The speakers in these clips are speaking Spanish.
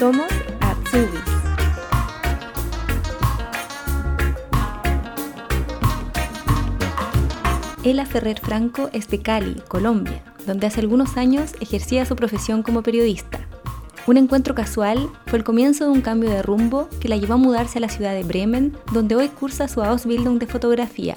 Somos Atsubis. Ela Ferrer Franco es de Cali, Colombia, donde hace algunos años ejercía su profesión como periodista. Un encuentro casual fue el comienzo de un cambio de rumbo que la llevó a mudarse a la ciudad de Bremen, donde hoy cursa su Ausbildung de fotografía.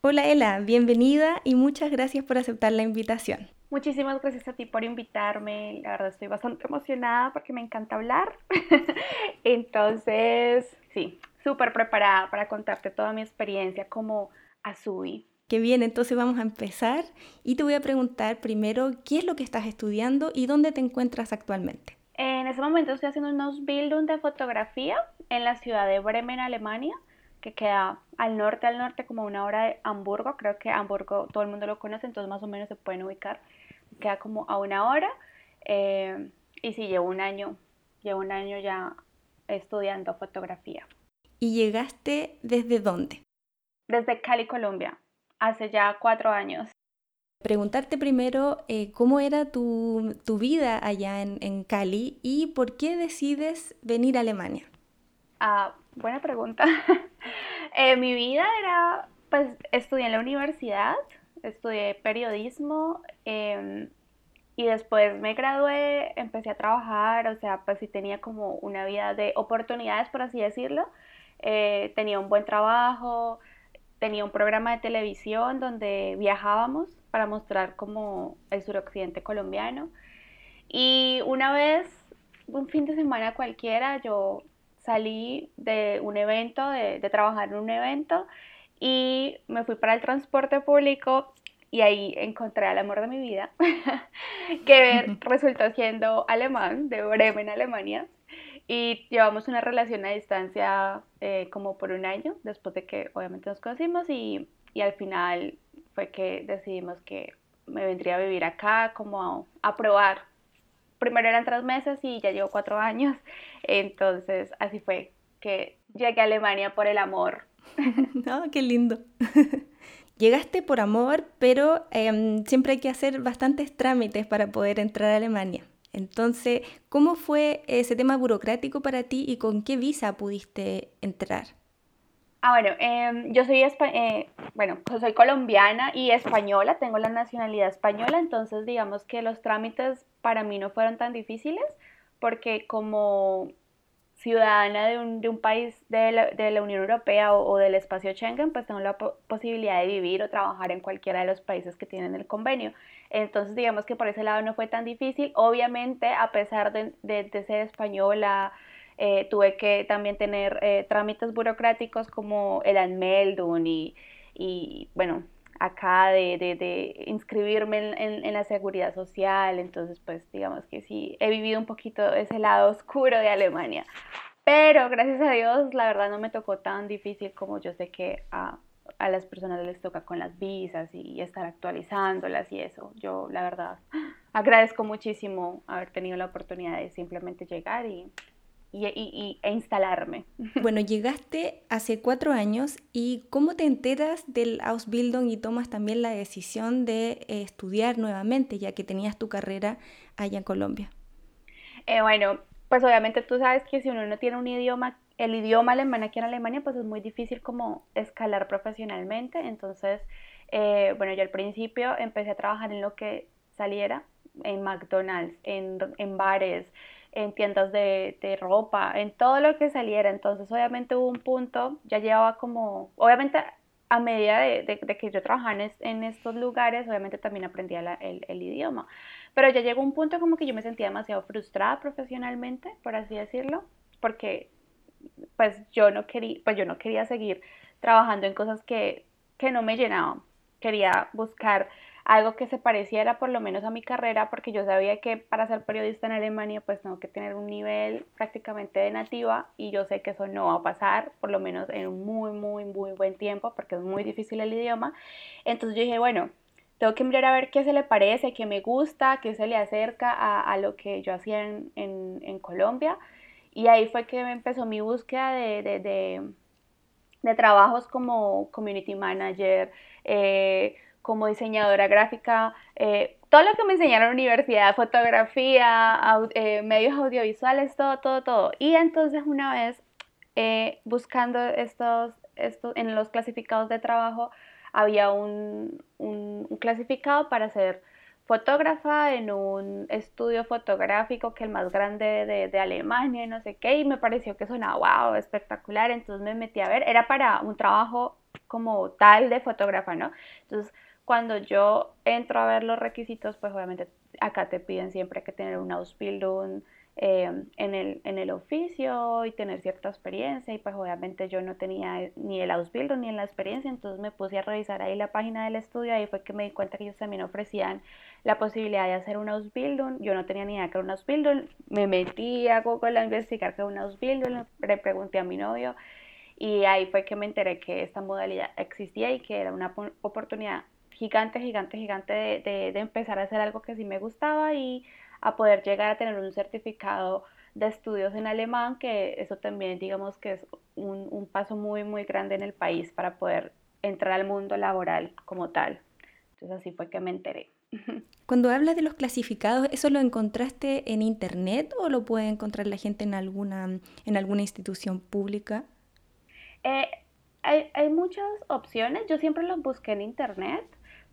Hola Ela, bienvenida y muchas gracias por aceptar la invitación. Muchísimas gracias a ti por invitarme. La verdad estoy bastante emocionada porque me encanta hablar. Entonces, sí, súper preparada para contarte toda mi experiencia como Azubi. Qué bien, entonces vamos a empezar y te voy a preguntar primero qué es lo que estás estudiando y dónde te encuentras actualmente. En este momento estoy haciendo un Ausbildung de fotografía en la ciudad de Bremen, Alemania, que queda al norte, al norte, como una hora de Hamburgo. Creo que Hamburgo todo el mundo lo conoce, entonces más o menos se pueden ubicar queda como a una hora. Eh, y sí, llevo un año, llevo un año ya estudiando fotografía. ¿Y llegaste desde dónde? Desde Cali, Colombia, hace ya cuatro años. Preguntarte primero eh, cómo era tu, tu vida allá en, en, Cali y por qué decides venir a Alemania. Ah, buena pregunta. eh, mi vida era, pues estudié en la universidad, estudié periodismo em, y después me gradué, empecé a trabajar, o sea, pues sí tenía como una vida de oportunidades, por así decirlo. Eh, tenía un buen trabajo, tenía un programa de televisión donde viajábamos para mostrar como el suroccidente colombiano. Y una vez, un fin de semana cualquiera, yo salí de un evento, de, de trabajar en un evento y me fui para el transporte público y ahí encontré al amor de mi vida, que resultó siendo alemán, de Bremen, Alemania, y llevamos una relación a distancia eh, como por un año, después de que obviamente nos conocimos y, y, al final fue que decidimos que me vendría a vivir acá como a, a probar. Primero eran tres meses y ya llevo cuatro años, entonces así fue que llegué a Alemania por el amor no, qué lindo. Llegaste por amor, pero em, siempre hay que hacer bastantes trámites para poder entrar a Alemania. Entonces, ¿cómo fue ese tema burocrático para ti y con qué visa pudiste entrar? Ah, bueno, em, yo soy, eh, bueno, soy colombiana y española, tengo la nacionalidad española, entonces digamos que los trámites para mí no fueron tan difíciles porque como ciudadana de un, de un país de la, de la, Unión Europea o, del espacio Schengen, pues tengo la posibilidad de vivir o trabajar en cualquiera de los países que tienen el convenio. Entonces, digamos que por ese lado no fue tan difícil. Obviamente, a pesar de, de, ser española, eh, tuve que también tener eh, trámites burocráticos como el Anmeldung y, y bueno, acá de, de, de inscribirme en, en, en, la seguridad social, entonces pues digamos que sí, he vivido un poquito ese lado oscuro de Alemania, pero gracias a Dios la verdad no me tocó tan difícil como yo sé que a, a las personas les toca con las visas y, estar actualizándolas y eso, yo la verdad agradezco muchísimo haber tenido la oportunidad de simplemente llegar y y, y, e instalarme. Bueno, llegaste hace cuatro años y ¿cómo te enteras del Ausbildung y tomas también la decisión de eh, estudiar nuevamente, ya que tenías tu carrera allá en Colombia? Eh, bueno, pues obviamente tú sabes que si uno no tiene un idioma, el idioma alemán aquí en Alemania, pues es muy difícil como escalar profesionalmente. Entonces, eh, bueno, yo al principio empecé a trabajar en lo que saliera, en McDonald's, en, en bares, en tiendas de, de, ropa, en todo lo que saliera. Entonces, obviamente hubo un punto, ya llevaba como, obviamente a medida de, de, que yo trabajaba en, estos lugares, obviamente también aprendía el, el, idioma. Pero ya llegó un punto como que yo me sentía demasiado frustrada profesionalmente, por así decirlo, porque pues yo no quería, pues yo no quería seguir trabajando en cosas que, que no me llenaban. Quería buscar algo que se pareciera por lo menos a mi carrera, porque yo sabía que para ser periodista en Alemania pues tengo que tener un nivel prácticamente de nativa y yo sé que eso no va a pasar, por lo menos en un muy, muy, muy buen tiempo, porque es muy difícil el idioma. Entonces yo dije, bueno, tengo que mirar a ver qué se le parece, qué me gusta, qué se le acerca a, lo que yo hacía en, en, en, Colombia. Y ahí fue que empezó mi búsqueda de, de, de, de trabajos como community manager, eh, como diseñadora gráfica, eh, todo lo que me enseñaron en la universidad, fotografía, eh, medios audiovisuales, todo, todo, todo. Y entonces una vez eh, buscando estos, estos, en los clasificados de trabajo, había un, un, clasificado para ser fotógrafa en un estudio fotográfico que el más grande de, de, Alemania, no sé qué, y me pareció que sonaba wow, espectacular, entonces me metí a ver, era para un trabajo como tal de fotógrafa, ¿no? Entonces cuando yo entro a ver los requisitos, pues obviamente acá te piden siempre que tener una Ausbildung eh, en, el, en el oficio y tener cierta experiencia y pues obviamente yo no tenía ni el Ausbildung ni la experiencia, entonces me puse a revisar ahí la página del estudio ahí fue que me di cuenta que ellos también ofrecían la posibilidad de hacer una Ausbildung, yo no tenía ni idea que era una Ausbildung, me metí a Google a investigar qué era una Ausbildung, le pregunté a mi novio y ahí fue que me enteré que esta modalidad existía y que era una oportunidad gigante, gigante, gigante de, de, empezar a hacer algo que sí me gustaba y a poder llegar a tener un certificado de estudios en alemán, que eso también digamos que es un, un, paso muy, muy grande en el país para poder entrar al mundo laboral como tal. Entonces así fue que me enteré. Cuando hablas de los clasificados, ¿eso lo encontraste en internet o lo puede encontrar la gente en alguna, en alguna institución pública? Eh, hay, hay, muchas opciones, yo siempre los busqué en internet.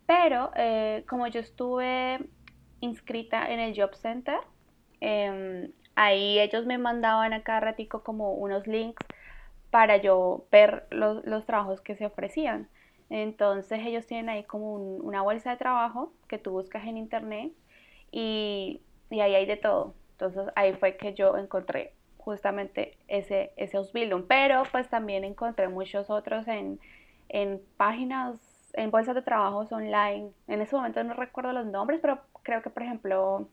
Pero eh, como yo estuve inscrita en el Job Center, em, ahí ellos me mandaban a cada ratico como unos links para yo ver los, los trabajos que se ofrecían. Entonces ellos tienen ahí como una bolsa de trabajo que tú buscas en internet y, y, ahí hay de todo. Entonces ahí fue que yo encontré justamente ese, ese Ausbildung, pero pues también encontré muchos otros en, en páginas en bolsas de trabajos online. En ese momento no recuerdo los nombres, pero creo que, por ejemplo,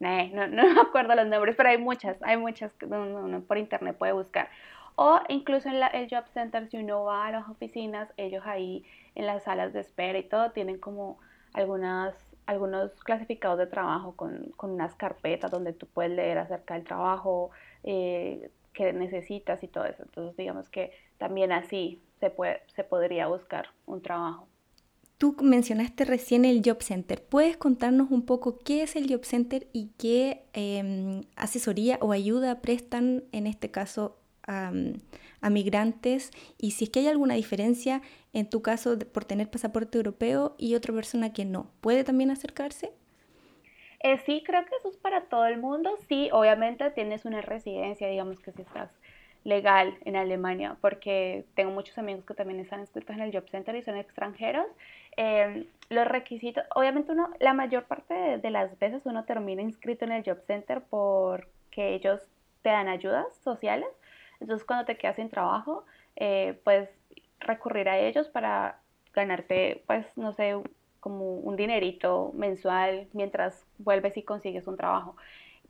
no, no, me acuerdo los nombres, pero hay muchas, hay muchas que uno, por internet puede buscar. O incluso en la, el Job Center, si uno va a las oficinas, ellos ahí en las salas de espera y todo tienen como algunas, algunos clasificados de trabajo con, con unas carpetas donde tú puedes leer acerca del trabajo eh, que necesitas y todo eso. Entonces, digamos que también así se, puede, se podría buscar un trabajo. Tú mencionaste recién el Job Center. ¿Puedes contarnos un poco qué es el Job Center y qué em, asesoría o ayuda prestan, en este caso, a, migrantes? Y si es que hay alguna diferencia en tu caso por tener pasaporte europeo y otra persona que no, ¿puede también acercarse? Eh, sí, creo que eso es para todo el mundo. Sí, obviamente tienes una residencia, digamos que si estás legal en Alemania, porque tengo muchos amigos que también están inscritos en el Job Center y son extranjeros. Em, los requisitos, obviamente uno, la mayor parte de, las veces uno termina inscrito en el Job Center porque ellos te dan ayudas sociales. Entonces cuando te quedas sin trabajo, eh, puedes recurrir a ellos para ganarte, pues, no sé, como un dinerito mensual mientras vuelves y consigues un trabajo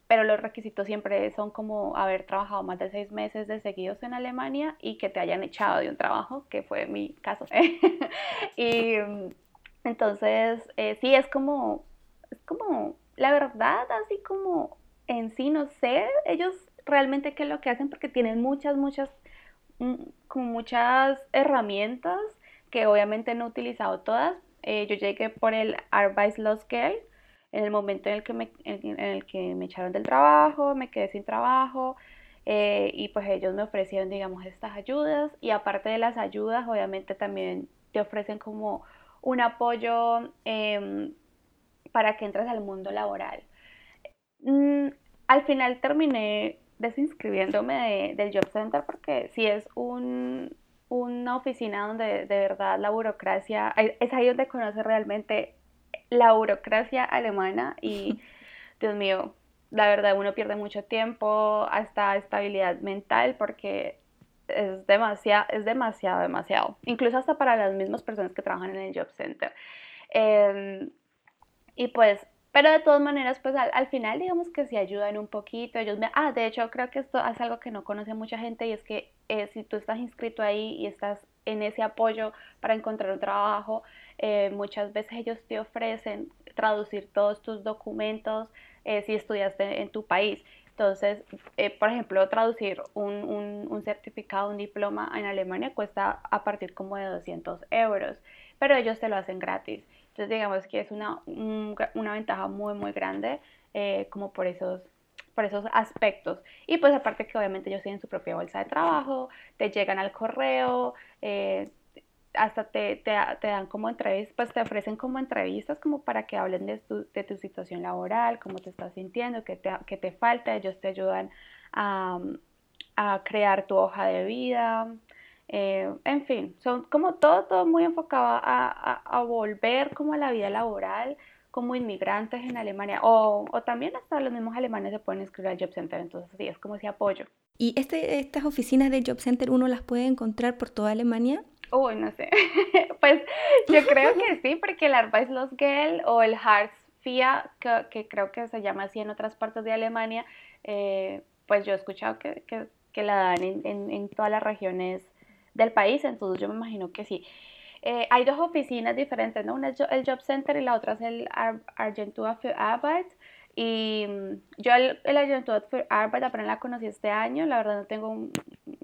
pero los requisitos siempre son como haber trabajado más de seis meses de seguidos en Alemania y que te hayan echado de un trabajo, que fue mi caso. y entonces, eh, sí, es como, es como, la verdad, así como en sí, no sé, ellos realmente qué es lo que hacen porque tienen muchas, muchas, mm, como muchas herramientas que obviamente no he utilizado todas. Eh, yo llegué por el Arbeitslosgeld, en el momento en el que me, en, el que me echaron del trabajo, me quedé sin trabajo eh, y pues ellos me ofrecieron, digamos, estas ayudas y aparte de las ayudas, obviamente también te ofrecen como un apoyo em, para que entres al mundo laboral. Mm, al final terminé desinscribiéndome del Job Center porque si es un, una oficina donde de verdad la burocracia, es ahí donde conoce realmente la burocracia alemana y, Dios mío, la verdad uno pierde mucho tiempo, hasta estabilidad mental porque es demasiado, es demasiado, demasiado. Incluso hasta para las mismas personas que trabajan en el Job Center. Em, y pues, pero de todas maneras, pues al, final digamos que si ayudan un poquito. Ellos me, ah, de hecho creo que esto es algo que no conoce mucha gente y es que eh, si tú estás inscrito ahí y estás en ese apoyo para encontrar un trabajo, eh, muchas veces ellos te ofrecen traducir todos tus documentos eh, si estudiaste en tu país. Entonces, eh, por ejemplo, traducir un, un, un, certificado, un diploma en Alemania cuesta a partir como de 200 euros, pero ellos te lo hacen gratis. Entonces digamos que es una, una ventaja muy, muy grande eh, como por esos, por esos aspectos. Y pues aparte que obviamente ellos tienen su propia bolsa de trabajo, te llegan al correo, eh, hasta te, te, te, dan como entrevistas, pues te ofrecen como entrevistas como para que hablen de tu, de tu situación laboral, cómo te estás sintiendo, qué te, qué te falta, ellos te ayudan a, a crear tu hoja de vida, eh, en fin, son como todo, todo muy enfocado a, a, a, volver como a la vida laboral como inmigrantes en Alemania o, o, también hasta los mismos alemanes se pueden inscribir al Job Center, entonces sí, es como ese apoyo. ¿Y este, estas oficinas del Job Center uno las puede encontrar por toda Alemania? Uy, no sé. pues yo creo que sí, porque el Arbeitslosgeld o el Hartz FIA, que, creo que se llama así en otras partes de Alemania, eh, pues yo he escuchado que, que, la dan en, en, todas las regiones del país, entonces yo me imagino que sí. Eh, hay dos oficinas diferentes, ¿no? Una es el Job Center y la otra es el Ar Argentua für Arbeit. Y mm, yo el, el Agentur Arbeit apenas la conocí este año, la verdad no tengo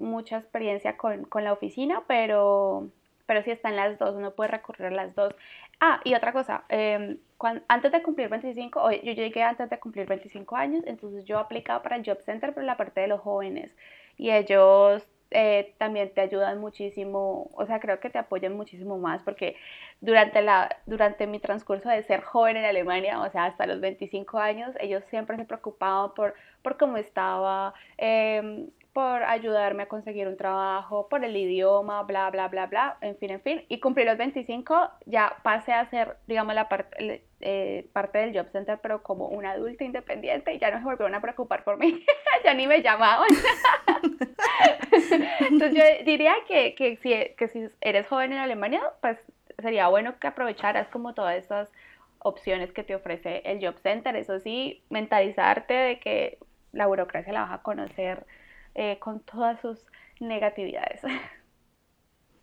mucha experiencia con, con, la oficina, pero, pero sí están las dos, uno puede recurrir a las dos. Ah, y otra cosa, eh, cuando, antes de cumplir 25, yo llegué antes de cumplir 25 años, entonces yo aplicaba para el Job Center, pero la parte de los jóvenes. Y ellos eh, también te ayudan muchísimo, o sea, creo que te apoyan muchísimo más porque durante, la, durante mi transcurso de ser joven en Alemania, o sea, hasta los 25 años, ellos siempre se preocupaban por, por cómo estaba, eh, por ayudarme a conseguir un trabajo, por el idioma, bla, bla, bla, bla, en fin, en fin. Y cumplí los 25, ya pasé a ser, digamos, la parte, eh, parte del Job Center, pero como una adulta independiente y ya no se volvieron a preocupar por mí, ya ni me llamaban. Entonces yo diría que, que, si, que si eres joven en Alemania, pues sería bueno que aprovecharas como todas estas opciones que te ofrece el Job Center. Eso sí, mentalizarte de que la burocracia la vas a conocer eh, con todas sus negatividades.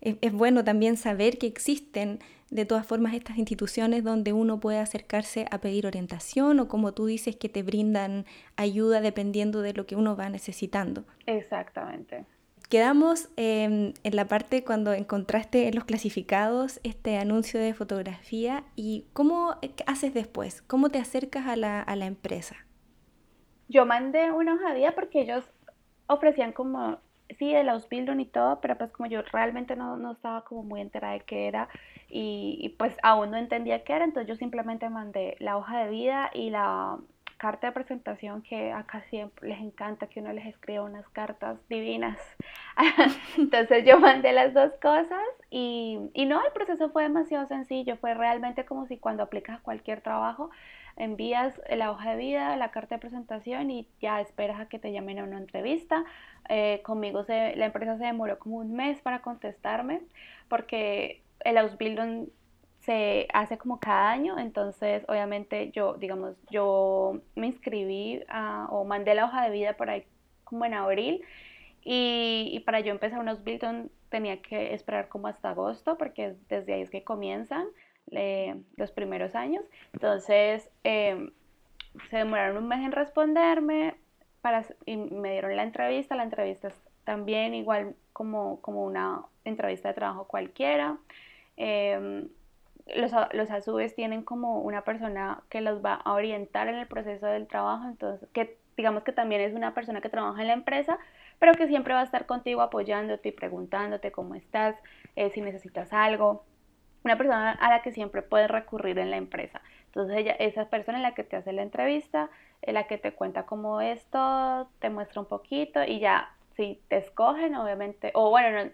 Es, es, bueno también saber que existen de todas formas estas instituciones donde uno puede acercarse a pedir orientación o como tú dices que te brindan ayuda dependiendo de lo que uno va necesitando. Exactamente. Quedamos eh, en la parte cuando encontraste en los clasificados este anuncio de fotografía y cómo haces después, cómo te acercas a la, a la empresa. Yo mandé una hoja de vida porque ellos ofrecían como, sí, el Ausbildung y todo, pero pues como yo realmente no, no estaba como muy enterada de qué era y, y, pues aún no entendía qué era, entonces yo simplemente mandé la hoja de vida y la carta de presentación que acá siempre les encanta que uno les escriba unas cartas divinas. Entonces yo mandé las dos cosas y, y, no, el proceso fue demasiado sencillo, fue realmente como si cuando aplicas cualquier trabajo envías la hoja de vida, la carta de presentación y ya esperas a que te llamen a una entrevista. Eh, conmigo se, la empresa se demoró como un mes para contestarme porque el Ausbildung se hace como cada año, entonces obviamente yo, digamos, yo me inscribí o mandé la hoja de vida por ahí como en abril. Y, y para yo empezar un Ausbildung tenía que esperar como hasta agosto porque desde ahí es que comienzan los primeros años. Entonces, eh, se demoraron un mes en responderme para, y me dieron la entrevista. La entrevista es también igual como, como una entrevista de trabajo cualquiera. Eh, los, los azubes tienen como una persona que los va a orientar en el proceso del trabajo, entonces que digamos que también es una persona que trabaja en la empresa, pero que siempre va a estar contigo apoyándote y preguntándote cómo estás, eh, si necesitas algo una persona a la que siempre puedes recurrir en la empresa. Entonces ella, esa persona en la que te hace la entrevista, en la que te cuenta cómo es todo, te muestra un poquito y ya si te escogen, obviamente, o bueno,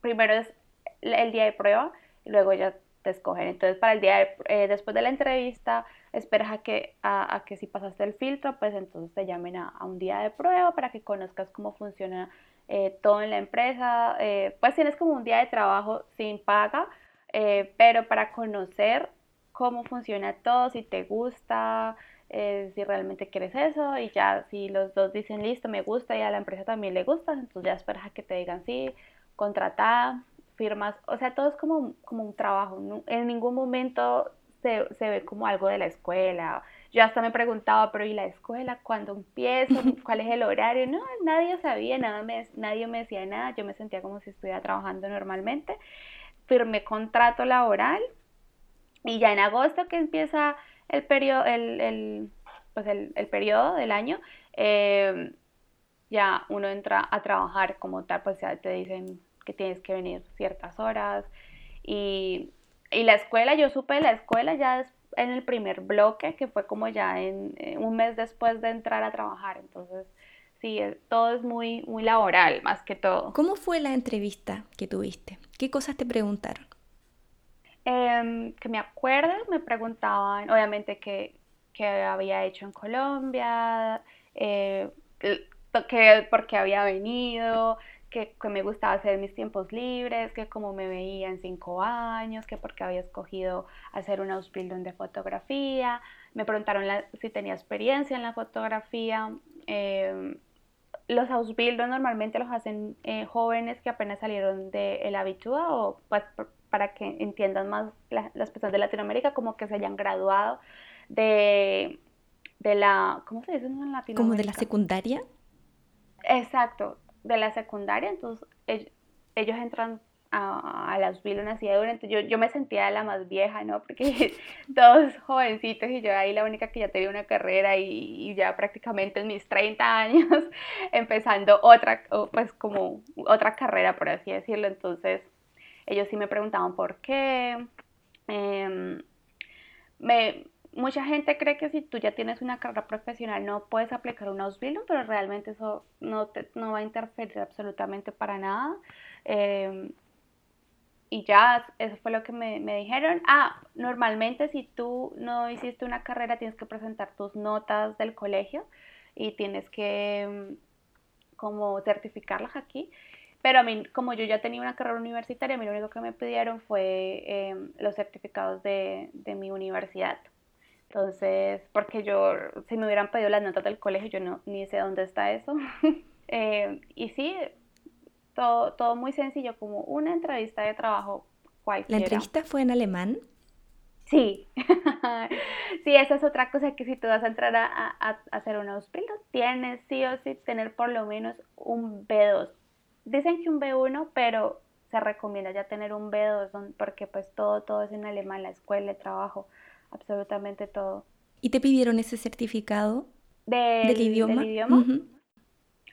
primero es el día de prueba y luego ya te escogen. Entonces para el día eh, después de la entrevista esperas a que, a, que si pasaste el filtro, pues entonces te llamen a, un día de prueba para que conozcas cómo funciona eh, todo en la empresa. Eh, pues tienes como un día de trabajo sin paga eh, pero para conocer cómo funciona todo, si te gusta, eh, si realmente quieres eso y ya si los dos dicen listo, me gusta y a la empresa también le gusta, entonces ya esperas a que te digan sí, contratada, firmas, o sea, todo es como, como un trabajo, en ningún momento se, se, ve como algo de la escuela. Yo hasta me preguntaba, pero ¿y la escuela? ¿Cuándo empiezo? ¿Cuál es el horario? No, nadie sabía, nada me, nadie me decía nada, yo me sentía como si estuviera trabajando normalmente firmé contrato laboral Y ya en agosto que empieza el periodo, el, el, pues el, el periodo del año, eh, ya uno entra a trabajar como tal, pues ya te dicen que tienes que venir ciertas horas. Y, y la escuela, yo supe de la escuela ya en el primer bloque, que fue como ya en, eh, un mes después de entrar a trabajar. Entonces, sí, todo es muy, muy laboral más que todo. ¿Cómo fue la entrevista que tuviste? ¿Qué cosas te preguntaron? Em, que me acuerdo, me preguntaban, obviamente, qué, había hecho en Colombia, eh, que, por qué había venido, que, me gustaba hacer mis tiempos libres, que cómo me veía en cinco años, que por qué había escogido hacer un Ausbildung de fotografía. Me preguntaron si tenía experiencia en la fotografía. Em, los Ausbildung normalmente los hacen eh, jóvenes que apenas salieron de el Abitua o pues para que entiendan más las personas de Latinoamérica, como que se hayan graduado de, de la, ¿cómo se dice en Latinoamérica? Como de la secundaria. Exacto, de la secundaria, entonces ellos, entran a, a las de durante, yo, yo me sentía la más vieja, ¿no? Porque todos jovencitos y yo ahí la única que ya tenía una carrera y, y, ya prácticamente en mis 30 años empezando otra, pues como otra carrera, por así decirlo, entonces ellos sí me preguntaban por qué. Em, me, mucha gente cree que si tú ya tienes una carrera profesional no puedes aplicar un Ausbildung, pero realmente eso no, te, no va a interferir absolutamente para nada. Em, y ya, eso fue lo que me, me, dijeron. Ah, normalmente si tú no hiciste una carrera tienes que presentar tus notas del colegio y tienes que em, como certificarlas aquí. Pero a mí, como yo ya tenía una carrera universitaria, a mí lo único que me pidieron fue em, los certificados de, de, mi universidad. Entonces, porque yo, si me hubieran pedido las notas del colegio, yo no, ni sé dónde está eso. Em, y sí, todo, todo muy sencillo, como una entrevista de trabajo cualquiera. ¿La entrevista fue en alemán? Sí, sí, esa es otra cosa que si tú vas a entrar a, a, a hacer un Ausbildung, tienes sí o sí tener por lo menos un B2 dicen que un B1, pero se recomienda ya tener un B2 porque pues todo, todo es en alemán, la escuela, el trabajo, absolutamente todo. ¿Y te pidieron ese certificado del, idioma?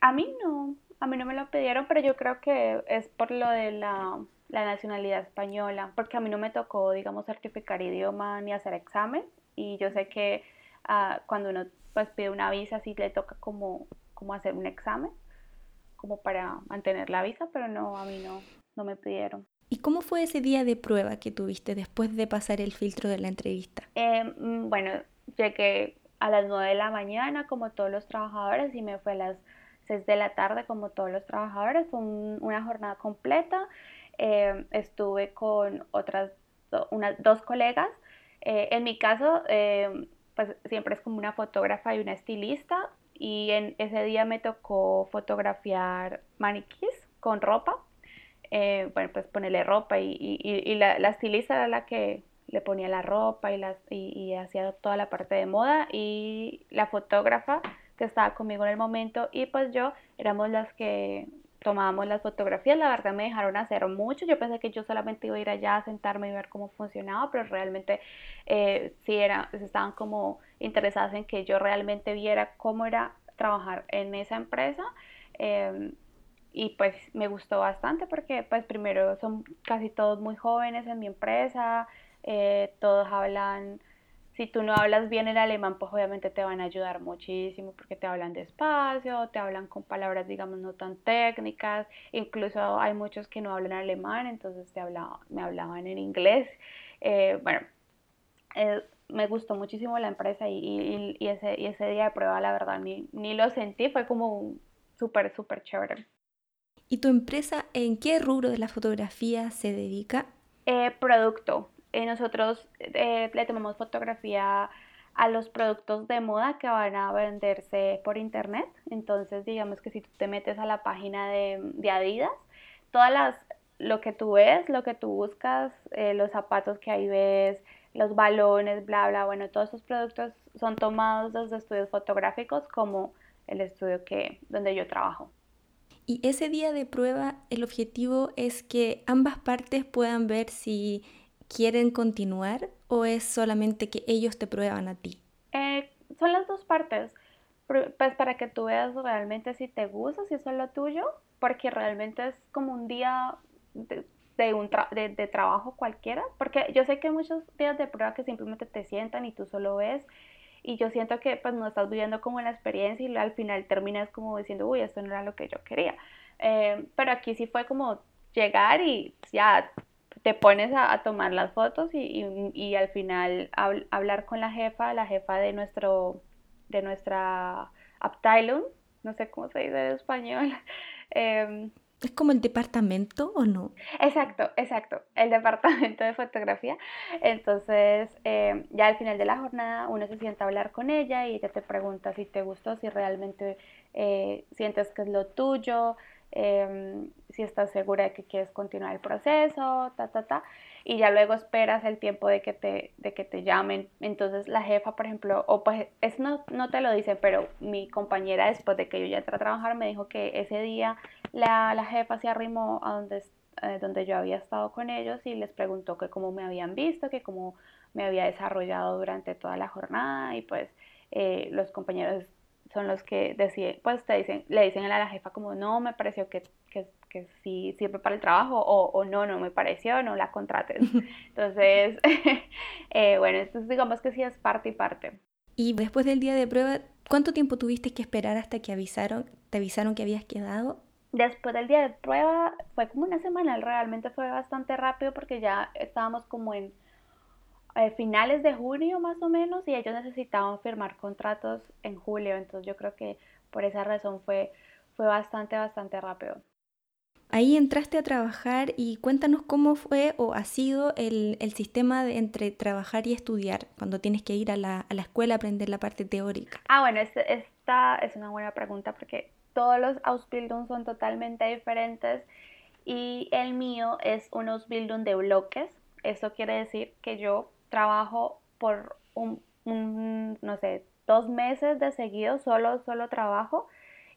A mí no, a mí no me lo pidieron, pero yo creo que es por lo de la, nacionalidad española, porque a mí no me tocó, digamos, certificar idioma ni hacer examen, y yo sé que ah, cuando uno pues pide una visa sí le toca como, como hacer un examen, como para mantener la visa, pero no, a mí no, no me pidieron. ¿Y cómo fue ese día de prueba que tuviste después de pasar el filtro de la entrevista? Eh, mm, bueno, llegué a las 9 de la mañana como todos los trabajadores y me fue a las 6 de la tarde como todos los trabajadores. Fue una jornada completa. Eh, estuve con otras unas, dos colegas. Eh, en mi caso, pues siempre es como una fotógrafa y una estilista y en ese día me tocó fotografiar maniquís con ropa. Eh, bueno, pues ponerle ropa y, y, la, la, estilista era la que le ponía la ropa y, las, y, hacía toda la parte de moda y la fotógrafa que estaba conmigo en el momento y pues yo éramos las que tomábamos las fotografías, la verdad me dejaron hacer mucho, yo pensé que yo solamente iba a ir allá a sentarme y ver cómo funcionaba, pero realmente eh, sí era, estaban como interesadas en que yo realmente viera cómo era trabajar en esa empresa em, y pues me gustó bastante porque pues primero son casi todos muy jóvenes en mi empresa, eh, todos hablan si tú no hablas bien el alemán, pues obviamente te van a ayudar muchísimo porque te hablan despacio, te hablan con palabras, digamos, no tan técnicas. Incluso hay muchos que no hablan alemán, entonces te hablaba, me hablaban en inglés. Eh, bueno, eh, me gustó muchísimo la empresa y, ese, y ese día de prueba, la verdad, ni, ni lo sentí, fue como súper, súper chévere. ¿Y tu empresa en qué rubro de la fotografía se dedica? Eh, producto, eh, nosotros eh, le tomamos fotografía a los productos de moda que van a venderse por internet. Entonces, digamos que si tú te metes a la página de, Adidas, todas las, lo que tú ves, lo que tú buscas, eh, los zapatos que ahí ves, los balones, bla, bla, bueno, todos esos productos son tomados desde estudios fotográficos como el estudio que, donde yo trabajo. Y ese día de prueba, el objetivo es que ambas partes puedan ver si quieren continuar o es solamente que ellos te prueban a ti? Eh, son las dos partes. Pues para que tú veas realmente si te gusta, si es lo tuyo, porque realmente es como un día de, un de, trabajo cualquiera, porque yo sé que hay muchos días de prueba que simplemente te sientan y tú solo ves y yo siento que pues no estás viviendo como la experiencia y al final terminas como diciendo, uy, esto no era lo que yo quería. Eh, pero aquí sí fue como llegar y ya te pones a, tomar las fotos y, y, al final hablar con la jefa, la jefa de nuestro de nuestra Abteilung, no sé cómo se dice en español. Em, ¿Es como el departamento o no? Exacto, exacto, el departamento de fotografía. Entonces, em, ya al final de la jornada uno se sienta a hablar con ella y ella te pregunta si te gustó, si realmente eh, sientes que es lo tuyo, Em, si estás segura de que quieres continuar el proceso, ta, ta, ta, y ya luego esperas el tiempo de que te, de que te llamen. Entonces la jefa, por ejemplo, o pues eso no, no te lo dicen, pero mi compañera después de que yo ya entré a trabajar me dijo que ese día la, la jefa se arrimó a donde, eh, donde yo había estado con ellos y les preguntó que cómo me habían visto, que cómo me había desarrollado durante toda la jornada y pues eh, los compañeros son los que deciden, pues te dicen, le dicen a la jefa como no, me pareció que, que, que sí sirve para el trabajo o, o, no, no me pareció, no la contrates. Entonces, eh, bueno, entonces digamos que sí es parte y parte. Y después del día de prueba, ¿cuánto tiempo tuviste que esperar hasta que avisaron, te avisaron que habías quedado? Después del día de prueba fue como una semana, realmente fue bastante rápido porque ya estábamos como en eh, finales de junio más o menos y ellos necesitaban firmar contratos en julio, entonces yo creo que por esa razón fue, fue bastante, bastante rápido. Ahí entraste a trabajar y cuéntanos cómo fue o ha sido el, el sistema de, entre trabajar y estudiar cuando tienes que ir a la, a la escuela a aprender la parte teórica. Ah, bueno, esta es una buena pregunta porque todos los Ausbildung son totalmente diferentes y el mío es un Ausbildung de bloques. Eso quiere decir que yo trabajo por un, no sé, dos meses de seguido, solo, solo trabajo.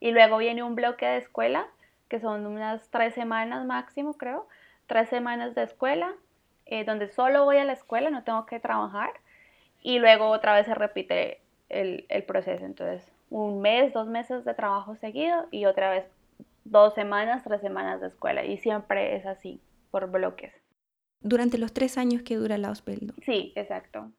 Y luego viene un bloque de escuela, que son unas tres semanas máximo, creo. Tres semanas de escuela, eh, donde solo voy a la escuela, no tengo que trabajar. Y luego otra vez se repite el, el proceso. Entonces, un mes, dos meses de trabajo seguido y otra vez dos semanas, tres semanas de escuela. Y siempre es así, por bloques durante los tres años que dura la Ausbildung. Sí, exacto.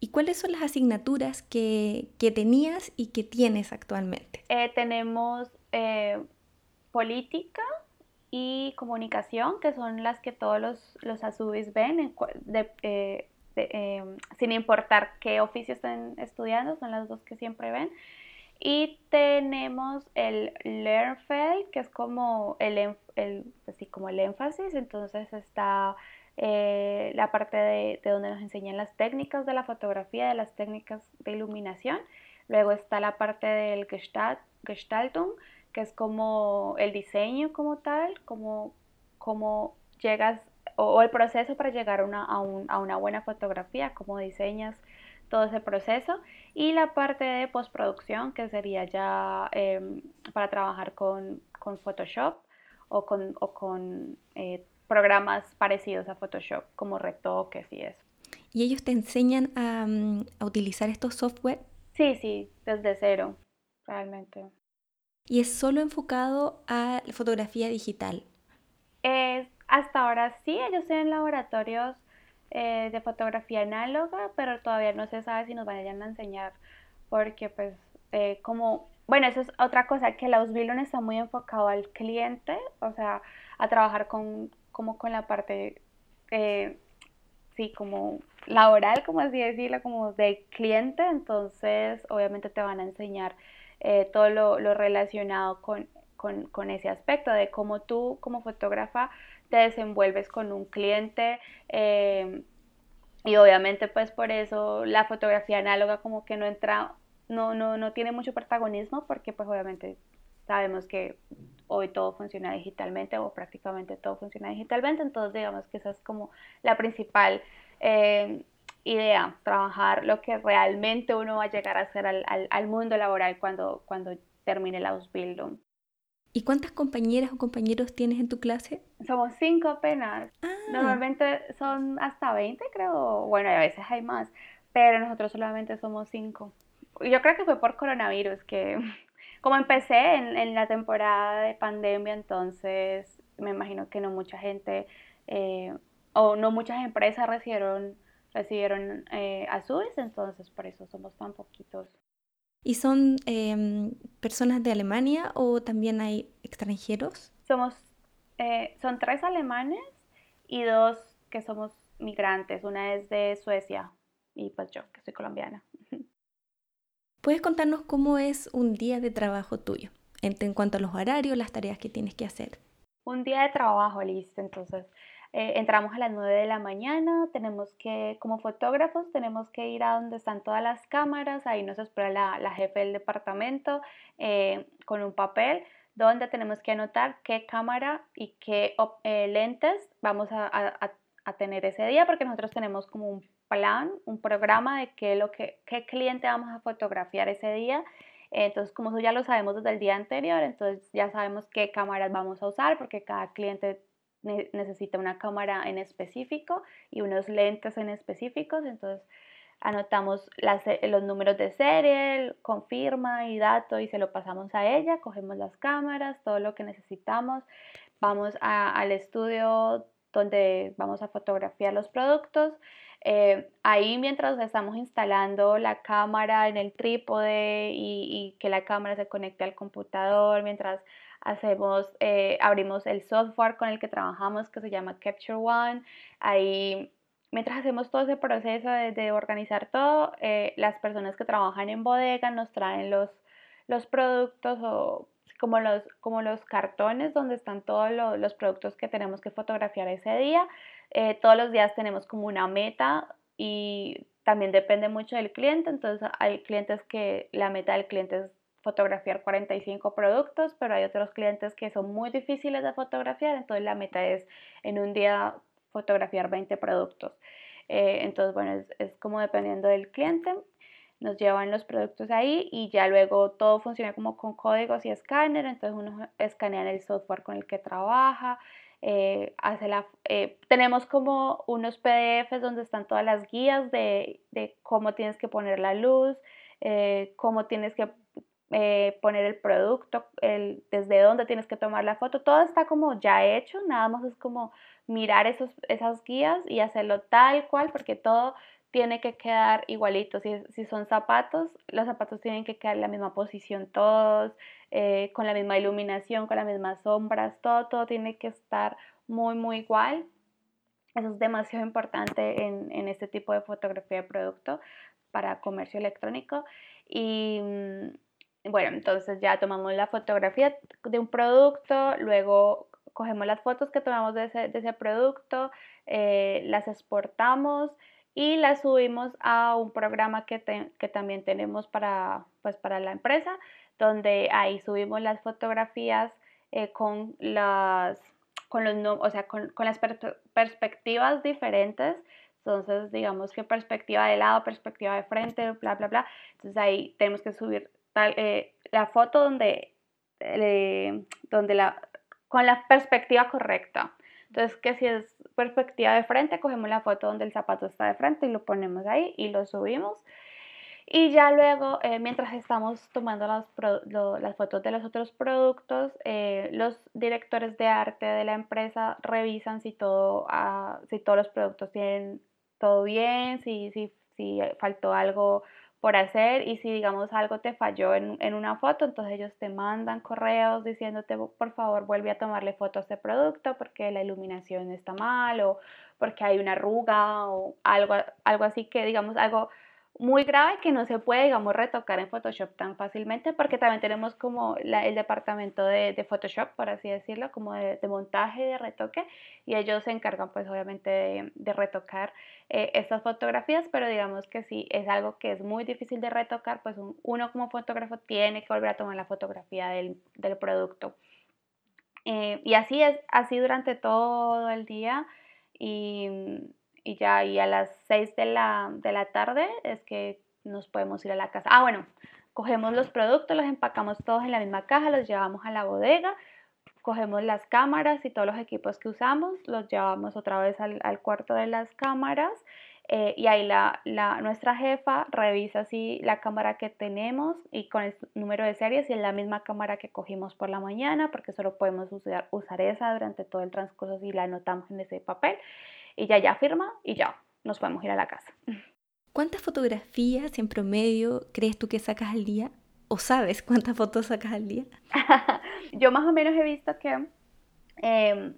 ¿Y cuáles son las asignaturas que, que tenías y que tienes actualmente? Eh, tenemos eh, política y comunicación, que son las que todos los, los azubis ven, eh, em, sin importar qué oficio estén estudiando, son las dos que siempre ven. Y tenemos el Learnfeld, que es como el, el, así como el énfasis, entonces está eh, la parte de, donde nos enseñan las técnicas de la fotografía, de las técnicas de iluminación. Luego está la parte del Gestalt, Gestaltung, que es como el diseño como tal, como, como llegas, o, el proceso para llegar a una, a, una buena fotografía, cómo diseñas todo ese proceso. Y la parte de postproducción, que sería ya em, para trabajar con, con, Photoshop o con, o con eh, programas parecidos a Photoshop, como retoques y eso. ¿Y ellos te enseñan a, mm, utilizar estos software? Sí, sí, desde cero, realmente. ¿Y es solo enfocado a la fotografía digital? hasta ahora sí, ellos tienen laboratorios eh, de fotografía análoga, pero todavía no se sabe si nos vayan a enseñar, porque pues eh, como, bueno, eso es otra cosa, que la Ausbildung está muy enfocado al cliente, o sea, a trabajar con como con la parte, eh, sí, como laboral, como así decirlo, como de cliente, entonces obviamente te van a enseñar eh, todo lo, relacionado con, ese aspecto de cómo tú como fotógrafa te desenvuelves con un cliente eh, y obviamente pues por eso la fotografía análoga como que no entra, no, no, no tiene mucho protagonismo porque pues obviamente sabemos que hoy todo funciona digitalmente o prácticamente todo funciona digitalmente, entonces digamos que esa es como la principal eh, idea, trabajar lo que realmente uno va a llegar a hacer al, al, mundo laboral cuando, cuando termine la Ausbildung. ¿Y cuántas compañeras o compañeros tienes en tu clase? Somos cinco apenas. Ah. Normalmente son hasta 20, creo. Bueno, a veces hay más, pero nosotros solamente somos cinco. Yo creo que fue por coronavirus, que como empecé en, la temporada de pandemia, entonces me imagino que no mucha gente eh, o no muchas empresas recibieron, recibieron eh, entonces por eso somos tan poquitos. ¿Y son em, personas de Alemania o también hay extranjeros? Somos, eh, son tres alemanes y dos que somos migrantes. Una es de Suecia y pues yo, que soy colombiana. ¿Puedes contarnos cómo es un día de trabajo tuyo en, en cuanto a los horarios, las tareas que tienes que hacer? Un día de trabajo, listo. Entonces, eh, entramos a las 9 de la mañana, tenemos que, como fotógrafos, tenemos que ir a donde están todas las cámaras, ahí nos espera la, jefe del departamento eh, con un papel donde tenemos que anotar qué cámara y qué eh, lentes vamos a, tener ese día, porque nosotros tenemos como un plan, un programa de qué, lo que, qué cliente vamos a fotografiar ese día. Entonces, como eso ya lo sabemos desde el día anterior, entonces ya sabemos qué cámaras vamos a usar, porque cada cliente necesita una cámara en específico y unos lentes en específicos, entonces anotamos los números de serie, confirma y dato y se lo pasamos a ella, cogemos las cámaras, todo lo que necesitamos, vamos al estudio donde vamos a fotografiar los productos. Eh, ahí mientras estamos instalando la cámara en el trípode y, que la cámara se conecte al computador, mientras hacemos, eh, abrimos el software con el que trabajamos que se llama Capture One. Ahí, mientras hacemos todo ese proceso de, organizar todo, eh, las personas que trabajan en bodega nos traen los, los productos o como los, como los cartones donde están todos los, productos que tenemos que fotografiar ese día. Eh, todos los días tenemos como una meta y también depende mucho del cliente, entonces hay clientes que la meta del cliente es fotografiar 45 productos, pero hay otros clientes que son muy difíciles de fotografiar, entonces la meta es en un día fotografiar 20 productos. Eh, entonces, bueno, es, es, como dependiendo del cliente, nos llevan los productos ahí y ya luego todo funciona como con códigos y escáner, entonces uno escanea el software con el que trabaja, eh, hace la, eh, tenemos como unos PDFs donde están todas las guías de, de cómo tienes que poner la luz, cómo tienes que eh, poner el producto, el, desde dónde tienes que tomar la foto, todo está como ya hecho, nada más es como mirar esos, esas guías y hacerlo tal cual, porque todo tiene que quedar igualito. Si, si son zapatos, los zapatos tienen que quedar en la misma posición todos, eh, con la misma iluminación, con las mismas sombras, todo, todo tiene que estar muy, muy igual. Eso es demasiado importante en, en este tipo de fotografía de producto para comercio electrónico. Y mm, bueno, entonces ya tomamos la fotografía de un producto, luego cogemos las fotos que tomamos de ese, producto, eh, las exportamos y las subimos a un programa que, también tenemos para, pues, para la empresa, donde ahí subimos las fotografías eh, con las, con los, o sea, con, las perspectivas diferentes. Entonces, digamos que perspectiva de lado, perspectiva de frente, bla, bla, bla. Entonces ahí tenemos que subir eh, la foto donde, eh, donde la, con la perspectiva correcta. Entonces, que si es perspectiva de frente, cogemos la foto donde el zapato está de frente y lo ponemos ahí y lo subimos. Y ya luego, eh, mientras estamos tomando las, fotos de los otros productos, los directores de arte de la empresa revisan si, todo, ah, si todos los productos tienen todo bien, si, si, si faltó algo por hacer y si digamos algo te falló en, en, una foto, entonces ellos te mandan correos diciéndote por favor vuelve a tomarle foto a este producto porque la iluminación está mal o porque hay una arruga o algo, algo así que digamos algo muy grave que no se puede, digamos, retocar en Photoshop tan fácilmente, porque también tenemos como el departamento de, de, Photoshop, por así decirlo, como de, de, montaje, de retoque, y ellos se encargan pues obviamente de, retocar eh, estas fotografías, pero digamos que si es algo que es muy difícil de retocar, pues uno como fotógrafo tiene que volver a tomar la fotografía del, del producto. Eh, y así es, así durante todo el día, y y ya y a las 6 de la, de la tarde es que nos podemos ir a la casa. Ah, bueno, cogemos los productos, los empacamos todos en la misma caja, los llevamos a la bodega, cogemos las cámaras y todos los equipos que usamos, los llevamos otra vez al, cuarto de las cámaras eh, y ahí la, nuestra jefa revisa si la cámara que tenemos y con el número de serie si es la misma cámara que cogimos por la mañana, porque solo podemos usar, usar esa durante todo el transcurso si la anotamos en ese papel y ya ya firma y ya nos podemos ir a la casa. ¿Cuántas fotografías en promedio crees tú que sacas al día? ¿O sabes cuántas fotos sacas al día? Yo más o menos he visto que em,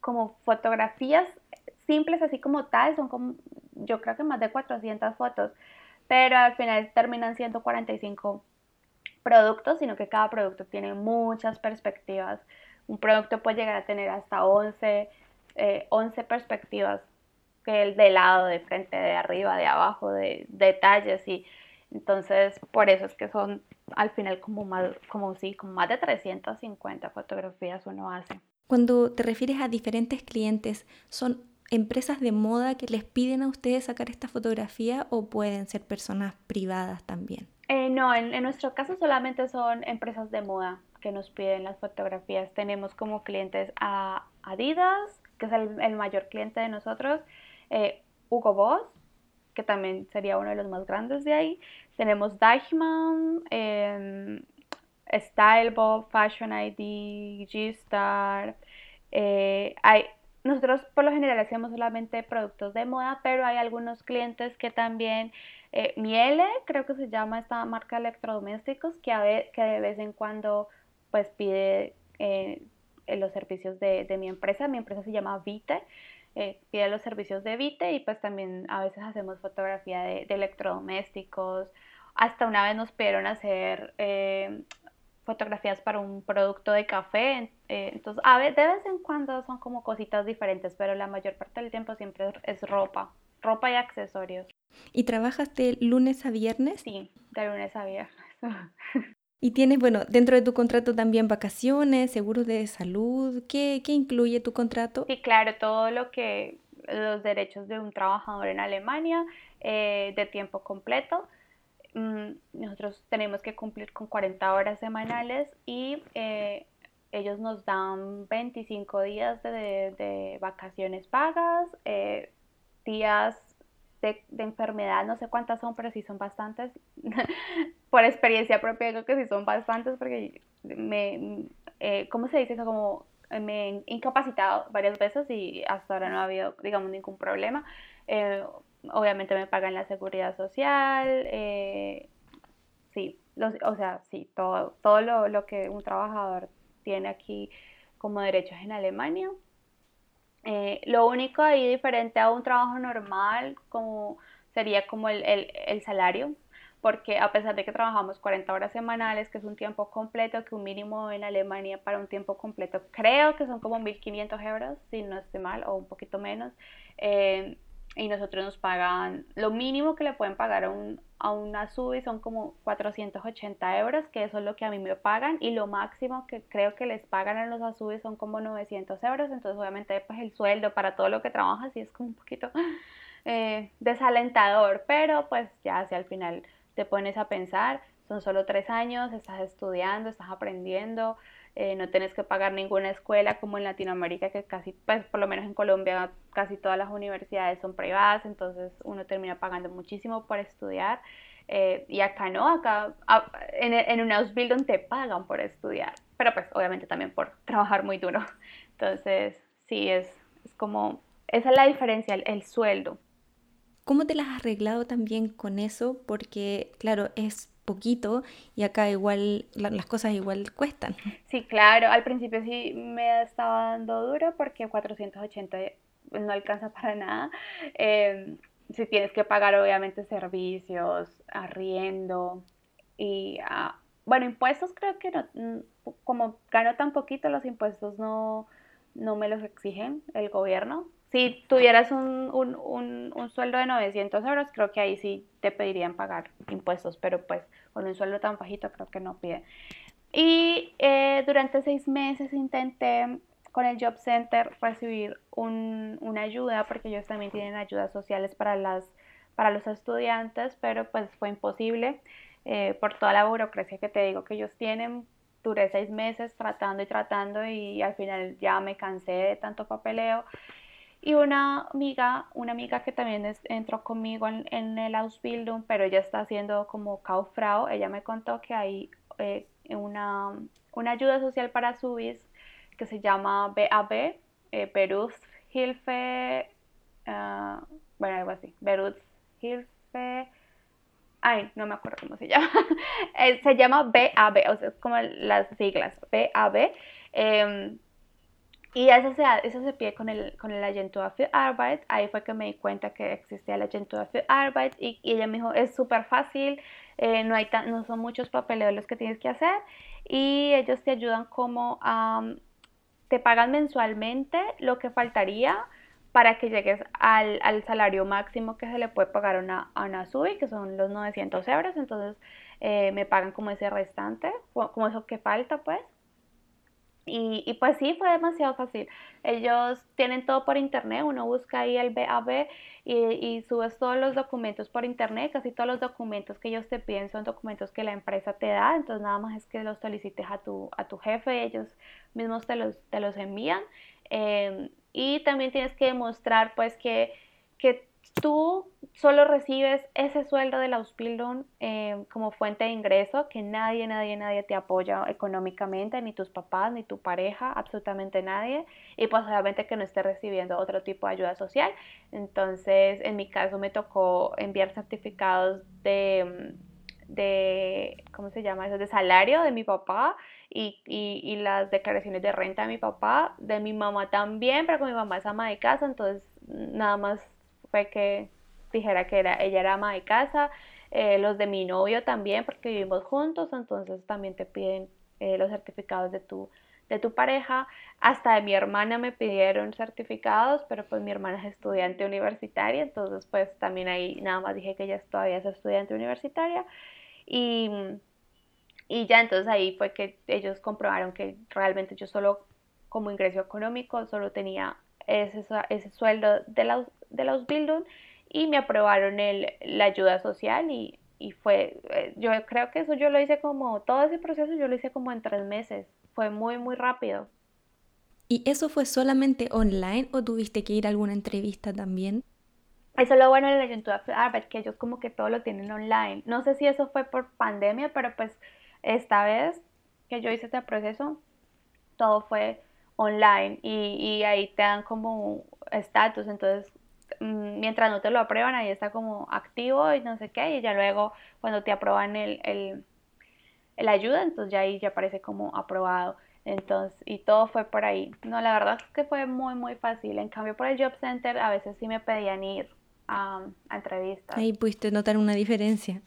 como fotografías simples así como tal son como yo creo que más de 400 fotos, pero al final terminan siendo 45 productos, sino que cada producto tiene muchas perspectivas. Un producto puede llegar a tener hasta 11, 11 eh, perspectivas que el de lado, de frente, de arriba, de abajo, de detalles y entonces por eso es que son al final como más, como sí, como más de 350 fotografías uno hace. Cuando te refieres a diferentes clientes, ¿son empresas de moda que les piden a ustedes sacar esta fotografía o pueden ser personas privadas también? Eh, no, en, nuestro caso solamente son empresas de moda que nos piden las fotografías. Tenemos como clientes a Adidas, que es el el cliente de nosotros, eh, Hugo Boss, que también sería uno de los más grandes de ahí. Tenemos Deichmann, eh, Style Bob, Fashion ID, G-Star. Eh, hay, nosotros por lo general hacemos solamente productos de moda, pero hay algunos clientes que también, eh, Miele, creo que se llama esta marca de electrodomésticos, que, que de vez en cuando pues pide eh, los servicios de, de, mi empresa. Mi empresa se llama Vite eh, pide los servicios de Vite y pues también a veces hacemos fotografía de, electrodomésticos. Hasta una vez nos pidieron hacer eh, fotografías para un producto de café. Eh, entonces, a ver, de vez en cuando son como cositas diferentes, pero la mayor parte del tiempo siempre es ropa, ropa y accesorios. ¿Y trabajas de lunes a viernes? Sí, de lunes a viernes. Y tienes, bueno, dentro de tu contrato también vacaciones, seguros de salud. ¿Qué, qué incluye tu contrato? Sí, claro, todo lo que los derechos de un trabajador en Alemania eh, de tiempo completo. Mm, nosotros tenemos que cumplir con 40 horas semanales y eh, ellos nos dan 25 días de, de, vacaciones pagas, eh, días de, enfermedad, no sé cuántas son, pero sí son bastantes. Por experiencia propia digo que sí son bastantes porque me, eh, ¿cómo se dice eso? Como me he incapacitado varias veces y hasta ahora no ha habido, digamos, ningún problema. Eh, obviamente me pagan la seguridad social, eh, sí, o sea, sí, todo, todo lo, lo que un trabajador tiene aquí como derechos en Alemania. Eh, lo único ahí diferente a un trabajo normal como sería como el, el, el, salario, porque a pesar de que trabajamos 40 horas semanales, que es un tiempo completo, que un mínimo en Alemania para un tiempo completo creo que son como 1.500 euros, si no estoy mal, o un poquito menos, eh, y nosotros nos pagan, lo mínimo que le pueden pagar a, un, a una SUBI son como 480 euros, que eso es lo que a mí me pagan, y lo máximo que creo que les pagan a los ASUBI son como 900 euros, entonces obviamente pues el sueldo para todo lo que trabajas sí es como un poquito eh, desalentador, pero pues ya si al final te pones a pensar, son solo tres años, estás estudiando, estás aprendiendo, eh, no tienes que pagar ninguna escuela como en Latinoamérica, que casi, pues por lo menos en Colombia casi todas las universidades son privadas, entonces uno termina pagando muchísimo por estudiar. Eh, y acá no, acá en, en un Ausbildung te pagan por estudiar, pero pues obviamente también por trabajar muy duro. Entonces, sí, es, es como, esa es la diferencia, el, el sueldo. ¿Cómo te las has arreglado también con eso? Porque, claro, es poquito y acá igual las cosas igual cuestan. Sí, claro, al principio sí me estaba dando duro porque 480 no alcanza para nada. Em, si tienes que pagar obviamente servicios, arriendo y ah, bueno, impuestos creo que no, como gano tan poquito los impuestos no, no me los exigen el gobierno, si tuvieras un, un, un, sueldo de 900 euros, creo que ahí sí te pedirían pagar impuestos, pero pues con un sueldo tan bajito creo que no pide. Y eh, durante seis meses intenté con el Job Center recibir un, una ayuda, porque ellos también tienen ayudas sociales para, las, para los estudiantes, pero pues fue imposible. eh, por toda la burocracia que te digo que ellos tienen. Duré seis meses tratando y tratando y al final ya me cansé de tanto papeleo. Y una amiga, una amiga que también entró conmigo en, el Ausbildung, pero ella está haciendo como Kauffrau, ella me contó que hay eh, una, una, ayuda social para subis que se llama BAB, eh, Berufshilfe, uh, bueno, algo así, Berufshilfe, ay, no me acuerdo cómo se llama, eh, se llama BAB, o sea, es como las siglas, BAB, y eso se, eso se pide con el, con el Agentur für Arbeit. Ahí fue que me di cuenta que existía el Agentur für Arbeit y, y ella me dijo, es súper fácil, eh, no, hay no son muchos papeleos los que tienes que hacer y ellos te ayudan como a, te pagan mensualmente lo que faltaría para que llegues al, al salario máximo que se le puede pagar a una, a una SUBI, que son los 900 euros, entonces eh, me pagan como ese restante, como eso que falta pues. Y, y, pues sí, fue demasiado fácil. Ellos tienen todo por internet, uno busca ahí el BAB y, y, subes todos los documentos por internet, casi todos los documentos que ellos te piden son documentos que la empresa te da, entonces nada más es que los solicites a tu, a tu jefe, ellos mismos te los, te los envían. Em, y también tienes que demostrar pues que, que tú solo recibes ese sueldo de la eh, como fuente de ingreso, que nadie, nadie, nadie te apoya económicamente, ni tus papás, ni tu pareja, absolutamente nadie, y pues obviamente que no esté recibiendo otro tipo de ayuda social. Entonces, en mi caso me tocó enviar certificados de, de ¿cómo se llama eso?, de salario de mi papá y, y, las declaraciones de renta de mi papá, de mi mamá también, pero con mi mamá es ama de casa, entonces nada más fue que dijera que era, ella era ama de casa, eh, los de mi novio también, porque vivimos juntos, entonces también te piden eh, los certificados de tu, de tu pareja. Hasta de mi hermana me pidieron certificados, pero pues mi hermana es estudiante universitaria, entonces pues también ahí nada más dije que ella todavía es estudiante universitaria. Y, y ya entonces ahí fue que ellos comprobaron que realmente yo solo como ingreso económico solo tenía ese, ese sueldo de la, de la Ausbildung y me aprobaron el, la ayuda social y, y fue, eh, yo creo que eso yo lo hice como, todo ese proceso yo lo hice como en tres meses, fue muy, muy rápido. ¿Y eso fue solamente online o tuviste que ir a alguna entrevista también? Eso es lo bueno de la Agentura Arbeit, que ellos como que todo lo tienen online. No sé si eso fue por pandemia, pero pues esta vez que yo hice este proceso, todo fue online y, y ahí te dan como estatus, entonces mm, mientras no te lo aprueban ahí está como activo y no sé qué, y ya luego cuando te aprueban el, el, el ayuda, entonces ya ahí ya aparece como aprobado. Entonces, y todo fue por ahí. No, la verdad es que fue muy, muy fácil. En cambio, por el Job Center a veces sí me pedían ir a, a entrevistas. Ahí pudiste notar una diferencia.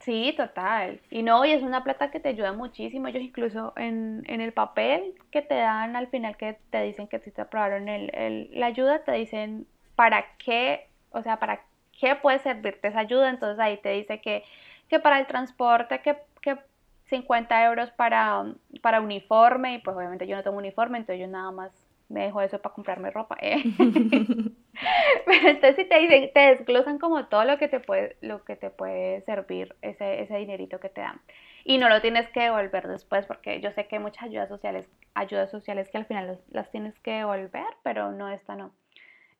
Sí, total. Y no, y es una plata que te ayuda muchísimo. Ellos incluso en, en el papel que te dan al final que te dicen que si te aprobaron el, el, la ayuda, te dicen para qué, o sea, para qué puede servirte esa ayuda. Entonces ahí te dice que, que para el transporte, que, que 50 euros para, para uniforme, y pues obviamente yo no tengo uniforme, entonces yo nada más me dejo eso para comprarme ropa. ¿eh? Pero entonces si te dicen, te desglosan como todo lo que te puede, lo que te puede servir ese, ese dinerito que te dan. Y no lo tienes que devolver después, porque yo sé que hay muchas ayudas sociales, ayudas sociales que al final las, tienes que devolver, pero no esta no.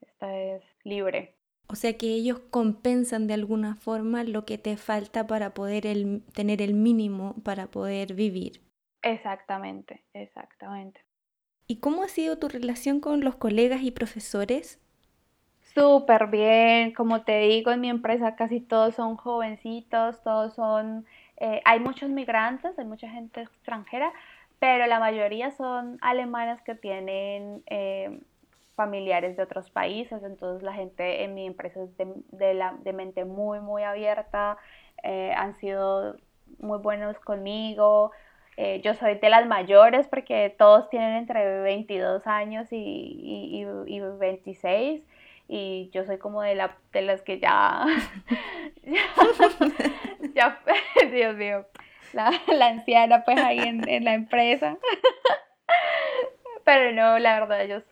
Esta es libre. O sea que ellos compensan de alguna forma lo que te falta para poder el, tener el mínimo para poder vivir. Exactamente, exactamente. ¿Y cómo ha sido tu relación con los colegas y profesores? Súper bien, como te digo, en mi empresa casi todos son jovencitos, todos son, eh, hay muchos migrantes, hay mucha gente extranjera, pero la mayoría son alemanas que tienen eh, familiares de otros países, entonces la gente en mi empresa es de, la, mente muy, muy abierta, eh, han sido muy buenos conmigo, eh, yo soy de las mayores porque todos tienen entre 22 años y, y, y, 26 y yo soy como de, la, de las que ya, ya, Dios mío, la, la, anciana pues ahí en, en la empresa. Pero no, la verdad ellos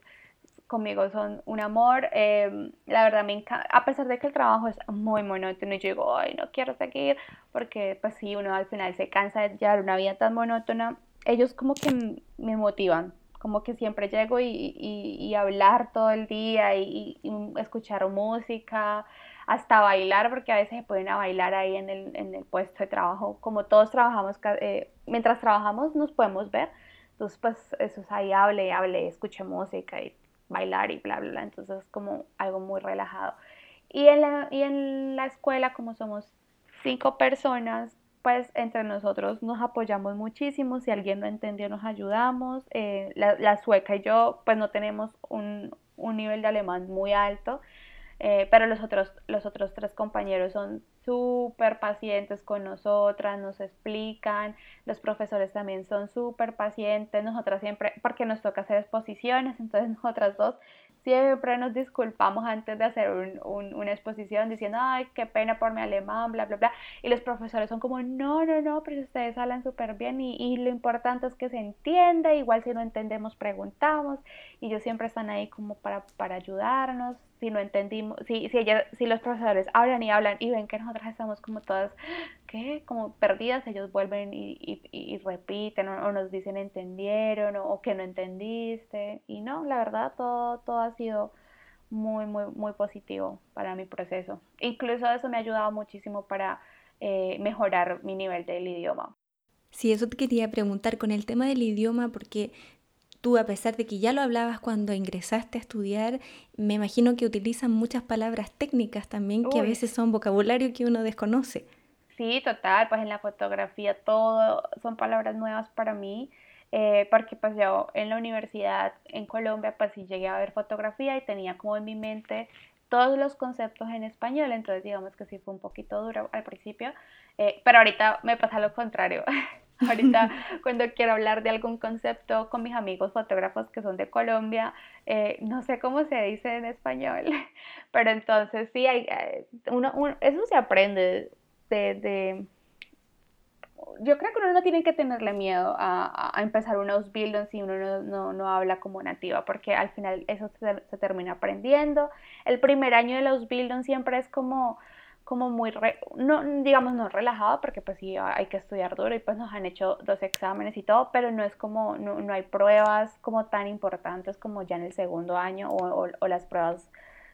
conmigo son un amor. Em, la verdad me encanta, a pesar de que el trabajo es muy monótono y yo digo, ay, no quiero seguir, porque pues sí, uno al final se cansa de llevar una vida tan monótona. Ellos como que me motivan, como que siempre llego y, y, hablar todo el día y, escuchar música, hasta bailar, porque a veces se pueden a bailar ahí en el, en el puesto de trabajo. Como todos trabajamos, eh, mientras trabajamos nos podemos ver, entonces pues eso es ahí, hable, hable, escuche música y bailar y bla, bla. Entonces es como algo muy relajado. Y en la, y en la escuela, como somos cinco personas, pues entre nosotros nos apoyamos muchísimo, si alguien no entendió nos ayudamos, eh, la, sueca y yo pues no tenemos un, nivel de alemán muy alto, eh, pero los otros, los otros tres compañeros son súper pacientes con nosotras, nos explican, los profesores también son súper pacientes, nosotras siempre, porque nos toca hacer exposiciones, entonces nosotras dos siempre nos disculpamos antes de hacer una exposición diciendo, ay, qué pena por mi alemán, bla, bla, bla. Y los profesores son como, no, no, no, pero ustedes hablan súper bien y, lo importante es que se entienda, igual si no entendemos preguntamos y ellos siempre están ahí como para, para ayudarnos. Si no entendimos, si, si, ella, si los profesores hablan y hablan y ven que nosotras estamos como todas, ¿qué? Como perdidas, ellos vuelven y, y, repiten o, nos dicen entendieron o, que no entendiste. Y no, la verdad, todo, todo ha sido muy, muy, muy positivo para mi proceso. Incluso eso me ha ayudado muchísimo para eh, mejorar mi nivel del idioma. Sí, eso te quería preguntar con el tema del idioma, porque tú, a pesar de que ya lo hablabas cuando ingresaste a estudiar, me imagino que utilizan muchas palabras técnicas también, que a veces son vocabulario que uno desconoce. Sí, total, pues en la fotografía todo son palabras nuevas para mí. Eh, porque pues yo en la universidad en Colombia pues sí llegué a ver fotografía y tenía como en mi mente todos los conceptos en español, entonces digamos que sí fue un poquito duro al principio, eh, pero ahorita me pasa lo contrario. ahorita cuando quiero hablar de algún concepto con mis amigos fotógrafos que son de Colombia, eh, no sé cómo se dice en español, pero entonces sí, hay, uno, eso se aprende de yo creo que uno no tiene que tenerle miedo a, empezar un Ausbildung si uno no, habla como nativa, porque al final eso se, termina aprendiendo. El primer año del Ausbildung siempre es como, como muy, no, digamos, no relajado, porque pues sí hay que estudiar duro y pues nos han hecho dos exámenes y todo, pero no es como, no, hay pruebas como tan importantes como ya en el segundo año o, o las pruebas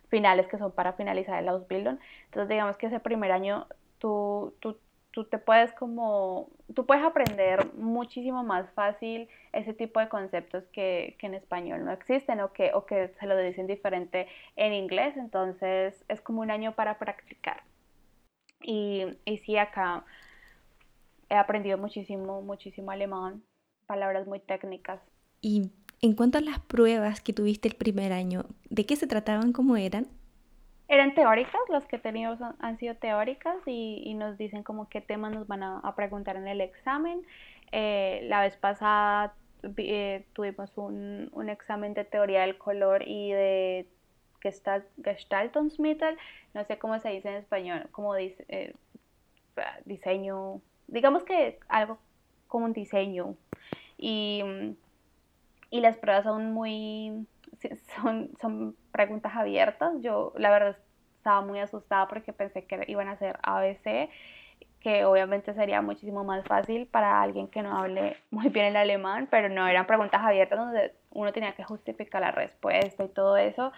finales que son para finalizar el Ausbildung. Entonces digamos que ese primer año tú, tú tú te puedes como, tú puedes aprender muchísimo más fácil ese tipo de conceptos que, en español no existen o que, o que se lo dicen diferente en inglés, entonces es como un año para practicar. Y, y sí, acá he aprendido muchísimo, muchísimo alemán, palabras muy técnicas. Y en cuanto a las pruebas que tuviste el primer año, ¿de qué se trataban? ¿Cómo eran? Eran teóricas, las que teníamos han sido teóricas y, nos dicen como qué temas nos van a, preguntar en el examen. Eh, la vez pasada eh, tuvimos un, examen de teoría del color y de Gestalt, Gestaltungsmittel, no sé cómo se dice en español, como eh, diseño, digamos que algo como un diseño. Y, y las pruebas son muy son, son preguntas abiertas. Yo la verdad estaba muy asustada porque pensé que iban a ser ABC, que obviamente sería muchísimo más fácil para alguien que no hable muy bien el alemán, pero no eran preguntas abiertas donde uno tenía que justificar la respuesta y todo eso.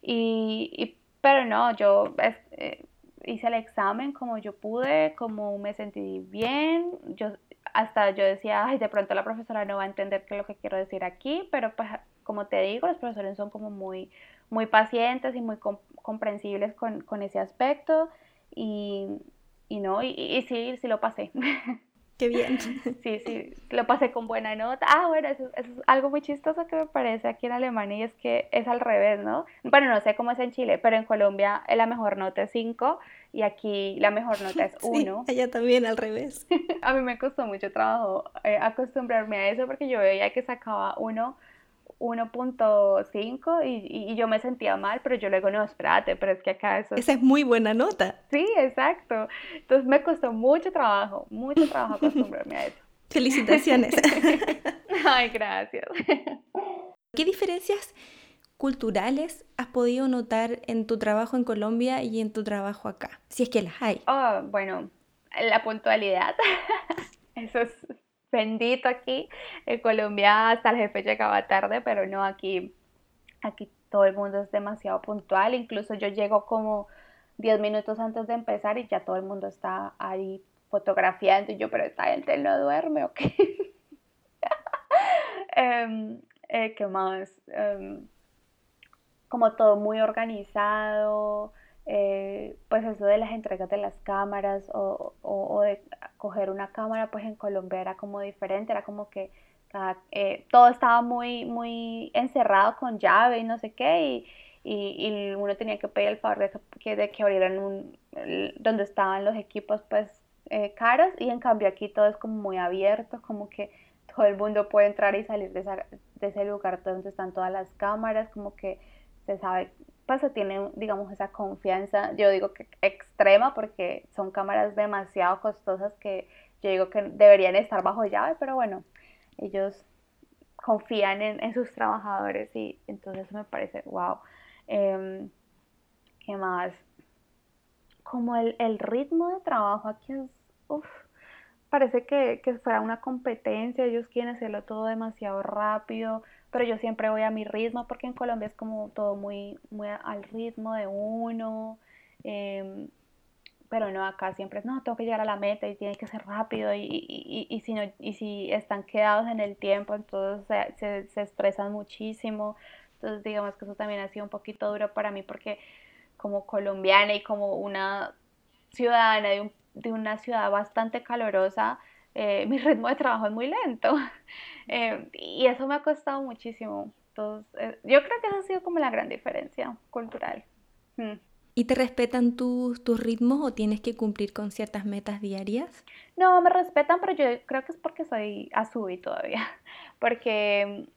Y, pero no, yo eh, hice el examen como yo pude, como me sentí bien. Yo hasta yo decía, ay, de pronto la profesora no va a entender qué es lo que quiero decir aquí, pero pues como te digo, los profesores son como muy, muy pacientes y muy comprensibles con, con, ese aspecto y, y no, y, y, sí, sí lo pasé. Qué bien. Sí, sí, lo pasé con buena nota. Ah, bueno, eso, es algo muy chistoso que me parece aquí en Alemania y es que es al revés, ¿no? Bueno, no sé cómo es en Chile, pero en Colombia la mejor nota es 5 y aquí la mejor nota es 1. Sí, allá también al revés. a mí me costó mucho trabajo eh, acostumbrarme a eso porque yo veía que sacaba 1 1.5 y, y, yo me sentía mal, pero yo luego, no, espérate, pero es que acá eso... Esa es muy buena nota. Sí, exacto. Entonces me costó mucho trabajo, mucho trabajo acostumbrarme a eso. Felicitaciones. Ay, gracias. ¿Qué diferencias culturales has podido notar en tu trabajo en Colombia y en tu trabajo acá? Si es que las hay. Oh, bueno, la puntualidad. Eso es bendito aquí. En Colombia hasta el jefe llegaba tarde, pero no aquí. Aquí todo el mundo es demasiado puntual. Incluso yo llego como 10 minutos antes de empezar y ya todo el mundo está ahí fotografiando y yo, pero esta gente no duerme o qué. Em, eh, ¿Qué más? Em, como todo muy organizado, eh, pues eso de las entregas de las cámaras o, o, de coger una cámara, pues en Colombia era como diferente, era como que eh, todo estaba muy, muy encerrado con llave y no sé qué, y, y, uno tenía que pedir el favor de que, de que abrieran un, donde estaban los equipos pues eh, caros, y en cambio aquí todo es como muy abierto, como que todo el mundo puede entrar y salir de, de ese lugar donde están todas las cámaras, como que se sabe, pues se tiene, digamos, esa confianza, yo digo que extrema porque son cámaras demasiado costosas que yo digo que deberían estar bajo llave, pero bueno, ellos confían en, sus trabajadores y entonces me parece, wow. Em, ¿Qué más? Como el, el, ritmo de trabajo aquí es, uff, parece que, que fuera una competencia, ellos quieren hacerlo todo demasiado rápido, pero yo siempre voy a mi ritmo porque en Colombia es como todo muy, muy al ritmo de uno. Em, pero no, acá siempre es, no, tengo que llegar a la meta y tiene que ser rápido y, y, y, si, no, y si están quedados en el tiempo, entonces se, se, estresan muchísimo. Entonces digamos que eso también ha sido un poquito duro para mí porque como colombiana y como una ciudadana de, un, de una ciudad bastante calurosa, eh, mi ritmo de trabajo es muy lento. Eh, y eso me ha costado muchísimo. Entonces, eh, yo creo que eso ha sido como la gran diferencia cultural. Mm. ¿Y te respetan tus, tus ritmos o tienes que cumplir con ciertas metas diarias? No, me respetan, pero yo creo que es porque soy Azubi todavía. Porque,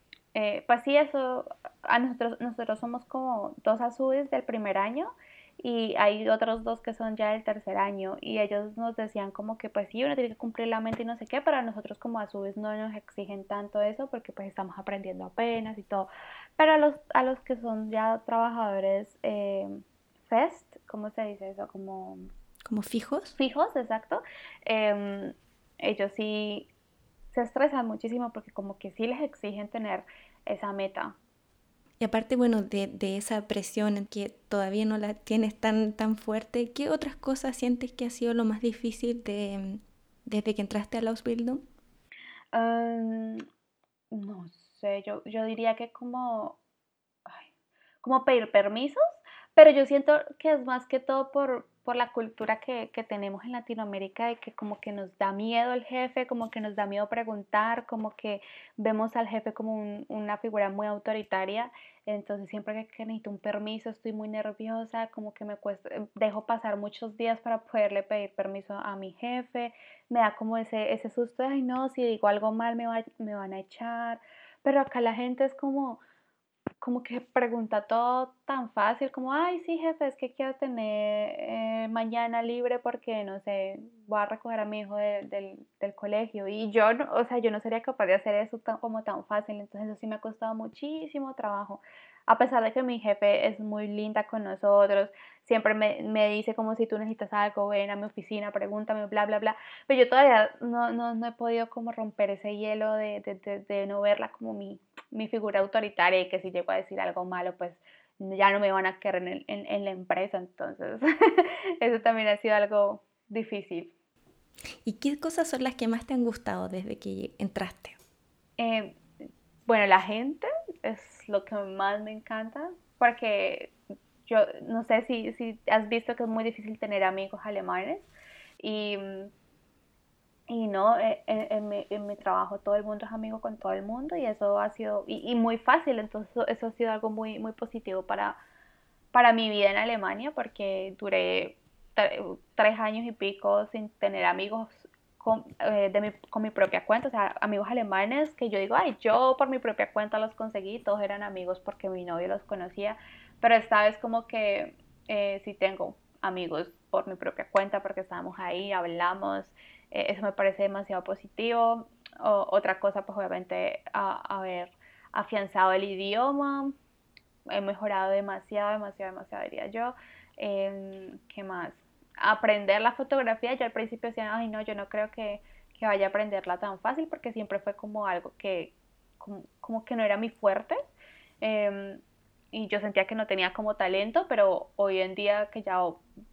pues sí, eso, a nosotros, nosotros somos como dos Azubis del primer año y hay otros dos que son ya del tercer año y ellos nos decían como que pues sí, uno tiene que cumplir la mente y no sé qué, pero a nosotros como a su vez no nos exigen tanto eso porque pues estamos aprendiendo apenas y todo. Pero a los, a los que son ya trabajadores eh, FEST, ¿cómo se dice eso? Como... ¿Como fijos? Fijos, exacto. Em, ellos sí se estresan muchísimo porque como que sí les exigen tener esa meta y aparte, bueno, de, de, esa presión que todavía no la tienes tan, tan fuerte, ¿qué otras cosas sientes que ha sido lo más difícil de, desde que entraste a la Ausbildung? no sé, yo, yo diría que como, como pedir permisos, pero yo siento que es más que todo por, por la cultura que, que, tenemos en Latinoamérica de que como que nos da miedo el jefe, como que nos da miedo preguntar, como que vemos al jefe como una figura muy autoritaria. Entonces siempre que necesito un permiso estoy muy nerviosa, como que me cuesta, eh, dejo pasar muchos días para poderle pedir permiso a mi jefe. Me da como ese, ese susto de, ay no, si digo algo mal me, me van a echar. Pero acá la gente es como como que pregunta todo tan fácil como, ay, sí, jefe, es que quiero tener eh, mañana libre porque, no sé, voy a recoger a mi hijo del, del, colegio. Y yo, no, o sea, yo no sería capaz de hacer eso tan, como tan fácil. Entonces eso sí me ha costado muchísimo trabajo. A pesar de que mi jefe es muy linda con nosotros, siempre me, me dice como si tú necesitas algo, ven a mi oficina, pregúntame, bla, bla, bla. Pero yo todavía no, no, no he podido como romper ese hielo de, de, de no verla como mi mi figura autoritaria y que si llego a decir algo malo, pues ya no me van a querer en, en, la empresa. Entonces, eso también ha sido algo difícil. ¿Y qué cosas son las que más te han gustado desde que entraste? Eh, bueno, la gente es lo que más me encanta, porque yo no sé si, si has visto que es muy difícil tener amigos alemanes y y no, eh, eh, en, mi, en, mi, trabajo todo el mundo es amigo con todo el mundo y eso ha sido, y, muy fácil, entonces eso ha sido algo muy, muy positivo para, para mi vida en Alemania porque duré tres años y pico sin tener amigos con, eh, de mi, con mi propia cuenta, o sea, amigos alemanes que yo digo, ay, yo por mi propia cuenta los conseguí, todos eran amigos porque mi novio los conocía, pero esta vez como que eh, sí tengo amigos por mi propia cuenta porque estábamos ahí, hablamos, eh, eso me parece demasiado positivo. otra cosa, pues obviamente, haber afianzado el idioma. he mejorado demasiado, demasiado, demasiado, diría yo. Em, ¿Qué más? Aprender la fotografía, yo al principio decía, ay no, yo no creo que, que vaya a aprenderla tan fácil porque siempre fue como algo que como, como que no era mi fuerte. Em, y yo sentía que no tenía como talento, pero hoy en día que ya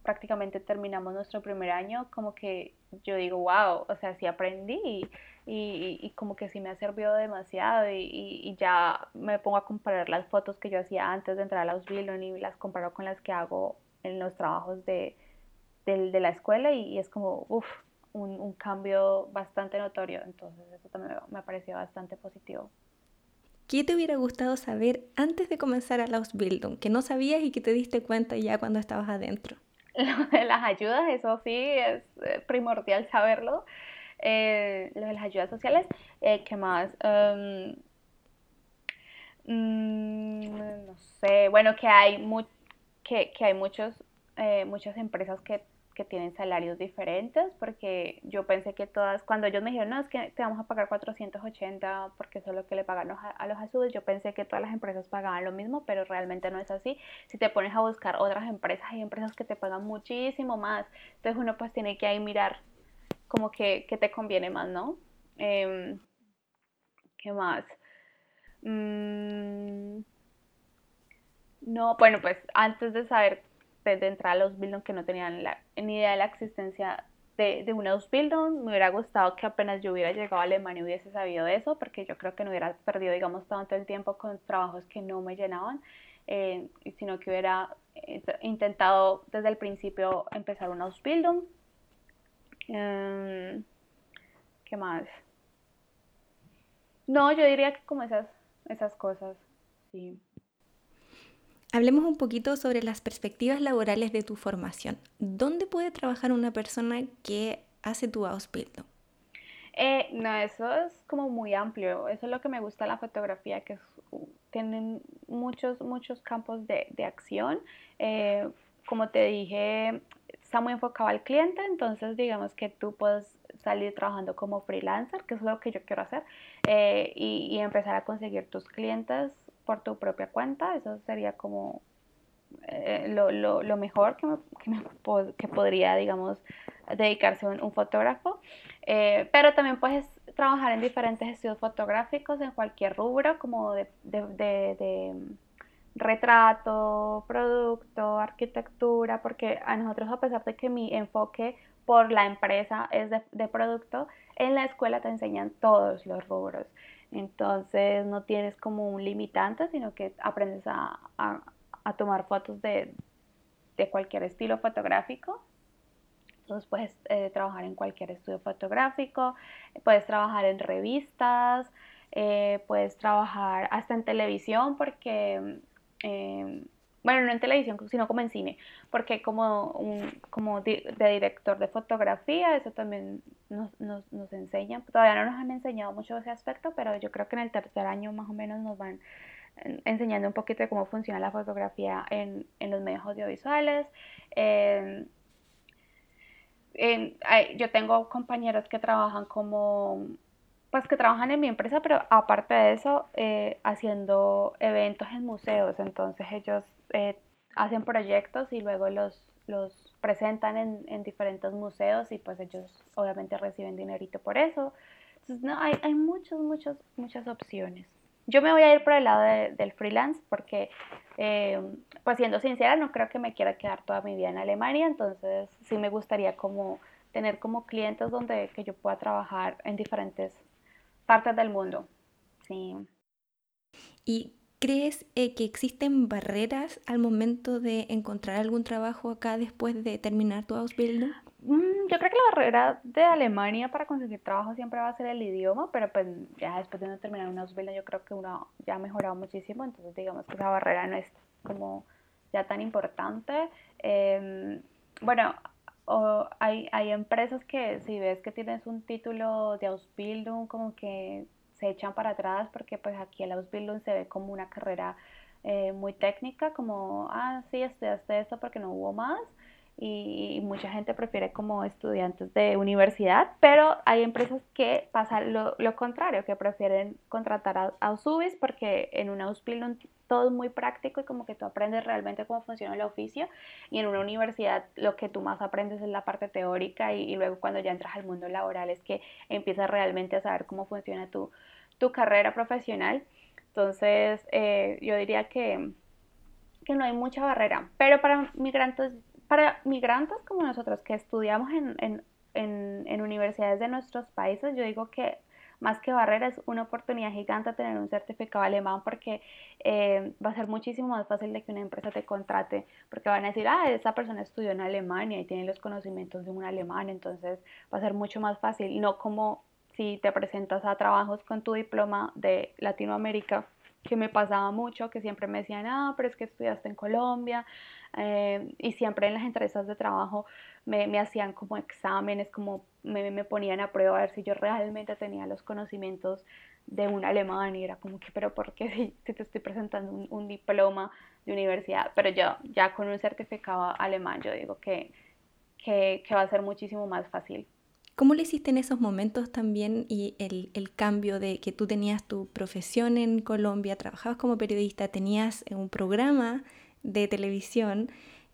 prácticamente terminamos nuestro primer año, como que yo digo, wow, o sea, sí aprendí y, y, como que sí me ha servido demasiado y, y, ya me pongo a comparar las fotos que yo hacía antes de entrar a la Ausbildung y las comparo con las que hago en los trabajos de, de, de la escuela y, es como, uff, un, un, cambio bastante notorio, entonces eso también me, me pareció bastante positivo. ¿Qué te hubiera gustado saber antes de comenzar a la Ausbildung que no sabías y que te diste cuenta ya cuando estabas adentro? Lo de las ayudas, eso sí, es eh, primordial saberlo. Eh, lo de las ayudas sociales, eh, ¿qué más? Um, mm, no sé, bueno, que hay, que, que, hay muchos, muchas empresas que que tienen salarios diferentes, porque yo pensé que todas, cuando ellos me dijeron, no, es que te vamos a pagar 480 porque eso es lo que le pagan a, los azules, yo pensé que todas las empresas pagaban lo mismo, pero realmente no es así. Si te pones a buscar otras empresas, hay empresas que te pagan muchísimo más, entonces uno pues tiene que ahí mirar como que, te conviene más, ¿no? Em, ¿Qué más? Mm, no, bueno, pues antes de saber de entrar a los Bildung que no tenían ni idea de la existencia de, de una Ausbildung. Me hubiera gustado que apenas yo hubiera llegado a Alemania hubiese sabido eso, porque yo creo que no hubiera perdido, digamos, tanto el tiempo con trabajos que no me llenaban, eh, sino que hubiera eh, intentado desde el principio empezar una Ausbildung. Em, ¿Qué más? No, yo diría que como esas, esas cosas, sí. Hablemos un poquito sobre las perspectivas laborales de tu formación. ¿Dónde puede trabajar una persona que hace tu Ausbildung? Eh, no, eso es como muy amplio. Eso es lo que me gusta de la fotografía, que tienen muchos, muchos campos de, de acción. Eh, como te dije, está muy enfocado al cliente, entonces digamos que tú puedes salir trabajando como freelancer, que es lo que yo quiero hacer, eh, y, y, empezar a conseguir tus clientes por tu propia cuenta, eso sería como eh, lo, lo, mejor que, me, que, podría, digamos, dedicarse un, un fotógrafo. Eh, pero también puedes trabajar en diferentes estudios fotográficos, en cualquier rubro, como de, de, de, mm, retrato, producto, arquitectura, porque a nosotros, a pesar de que mi enfoque por la empresa es de, de producto, en la escuela te enseñan todos los rubros. Entonces no tienes como un limitante, sino que aprendes a, tomar fotos de, cualquier estilo fotográfico. Entonces puedes eh, trabajar en cualquier estudio fotográfico, puedes trabajar en revistas, eh, puedes trabajar hasta en televisión porque em, bueno, no en televisión, sino como en cine, porque como, un, como de director de fotografía, eso también nos, nos, nos enseñan, todavía no nos han enseñado mucho ese aspecto, pero yo creo que en el tercer año más o menos nos van enseñando un poquito de cómo funciona la fotografía en, en los medios audiovisuales. yo tengo compañeros que trabajan como pues que trabajan en mi empresa, pero aparte de eso, eh, haciendo eventos en museos. Entonces ellos eh, hacen proyectos y luego los, los presentan en, en, diferentes museos y pues ellos obviamente reciben dinerito por eso. Entonces, no, hay, hay muchas, muchas, muchas opciones. Yo me voy a ir por el lado del freelance porque, eh, pues siendo sincera, no creo que me quiera quedar toda mi vida en Alemania, entonces sí me gustaría como tener como clientes donde que yo pueda trabajar en diferentes partes del mundo. Sí. ¿Y crees eh, que existen barreras al momento de encontrar algún trabajo acá después de terminar tu Ausbildung? Mm, yo creo que la barrera de Alemania para conseguir trabajo siempre va a ser el idioma, pero pues ya después de no terminar una Ausbildung yo creo que uno ya ha mejorado muchísimo, entonces digamos que esa barrera no es como ya tan importante. Em, bueno, hay, hay empresas que si ves que tienes un título de Ausbildung, como que se echan para atrás porque pues aquí el Ausbildung se ve como una carrera eh, muy técnica, como, ah, sí, estudiaste esto porque no hubo más. Y, mucha gente prefiere como estudiantes de universidad, pero hay empresas que pasa lo, contrario, que prefieren contratar a, a Usubis porque en una Auspilum todo es muy práctico y como que tú aprendes realmente cómo funciona el oficio y en una universidad lo que tú más aprendes es la parte teórica y, luego cuando ya entras al mundo laboral es que empiezas realmente a saber cómo funciona tu, tu carrera profesional. Entonces eh, yo diría que, que no hay mucha barrera, pero para migrantes para migrantes como nosotros que estudiamos en, universidades de nuestros países, yo digo que más que barrera es una oportunidad gigante tener un certificado alemán porque eh, va a ser muchísimo más fácil de que una empresa te contrate porque van a decir, ah, esa persona estudió en Alemania y tiene los conocimientos de un alemán, entonces va a ser mucho más fácil, no como si te presentas a trabajos con tu diploma de Latinoamérica que me pasaba mucho, que siempre me decían, ah, pero es que estudiaste en Colombia, eh, y siempre en las entrevistas de trabajo me, me hacían como exámenes, como me, me, ponían a prueba a ver si yo realmente tenía los conocimientos de un alemán, y era como que, pero ¿por qué si, te estoy presentando un, un, diploma de universidad? Pero yo, ya con un certificado alemán, yo digo que, que, va a ser muchísimo más fácil. ¿Cómo lo hiciste en esos momentos también y el, el, cambio de que tú tenías tu profesión en Colombia, trabajabas como periodista, tenías un programa de televisión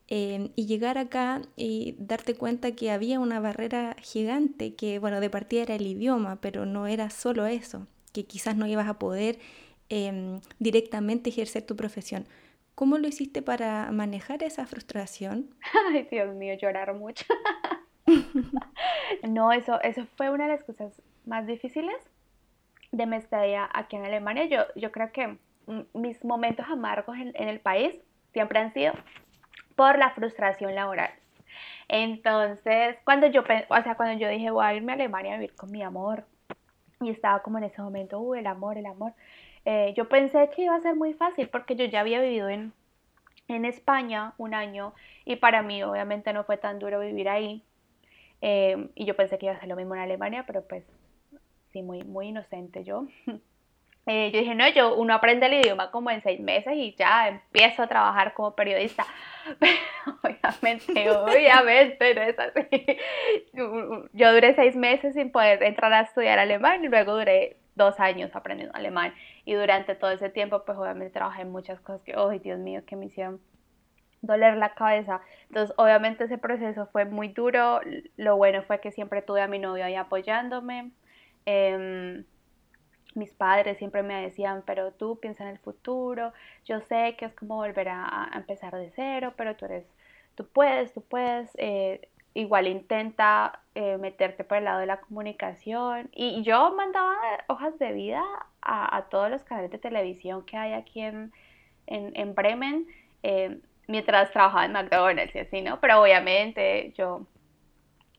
eh, y llegar acá y darte cuenta que había una barrera gigante, que bueno, de partida era el idioma, pero no era solo eso, que quizás no ibas a poder em, directamente ejercer tu profesión. ¿Cómo lo hiciste para manejar esa frustración? Ay, Dios mío, llorar mucho. no, eso, eso fue una de las cosas más difíciles de mi estadía aquí en Alemania. Yo, yo creo que mis momentos amargos en, el país siempre han sido por la frustración laboral. Entonces, cuando yo, o cuando yo dije voy a irme a Alemania a vivir con mi amor, y estaba como en ese momento, uh, el amor, el amor, eh, yo pensé que iba a ser muy fácil porque yo ya había vivido en, en España un año y para mí obviamente no fue tan duro vivir ahí. Eh, y yo pensé que iba a ser lo mismo en Alemania, pero pues sí, muy, muy inocente yo. Eh, yo dije, no, yo uno aprende el idioma como en seis meses y ya empiezo a trabajar como periodista. Pero obviamente, obviamente no es así. Yo duré seis meses sin poder entrar a estudiar alemán y luego duré dos años aprendiendo alemán. Y durante todo ese tiempo, pues obviamente trabajé en muchas cosas que, oh Dios mío, que me hicieron doler la cabeza. Entonces, obviamente ese proceso fue muy duro. Lo bueno fue que siempre tuve a mi novio ahí apoyándome. Em, mis padres siempre me decían, pero tú piensa en el futuro, yo sé que es como volver a, empezar de cero, pero tú eres, tú puedes, tú puedes, eh, igual intenta eh, meterte por el lado de la comunicación. Y yo mandaba hojas de vida a, todos los canales de televisión que hay aquí en, en, Bremen. Eh, mientras trabajaba en McDonald's y así, ¿no? Pero obviamente yo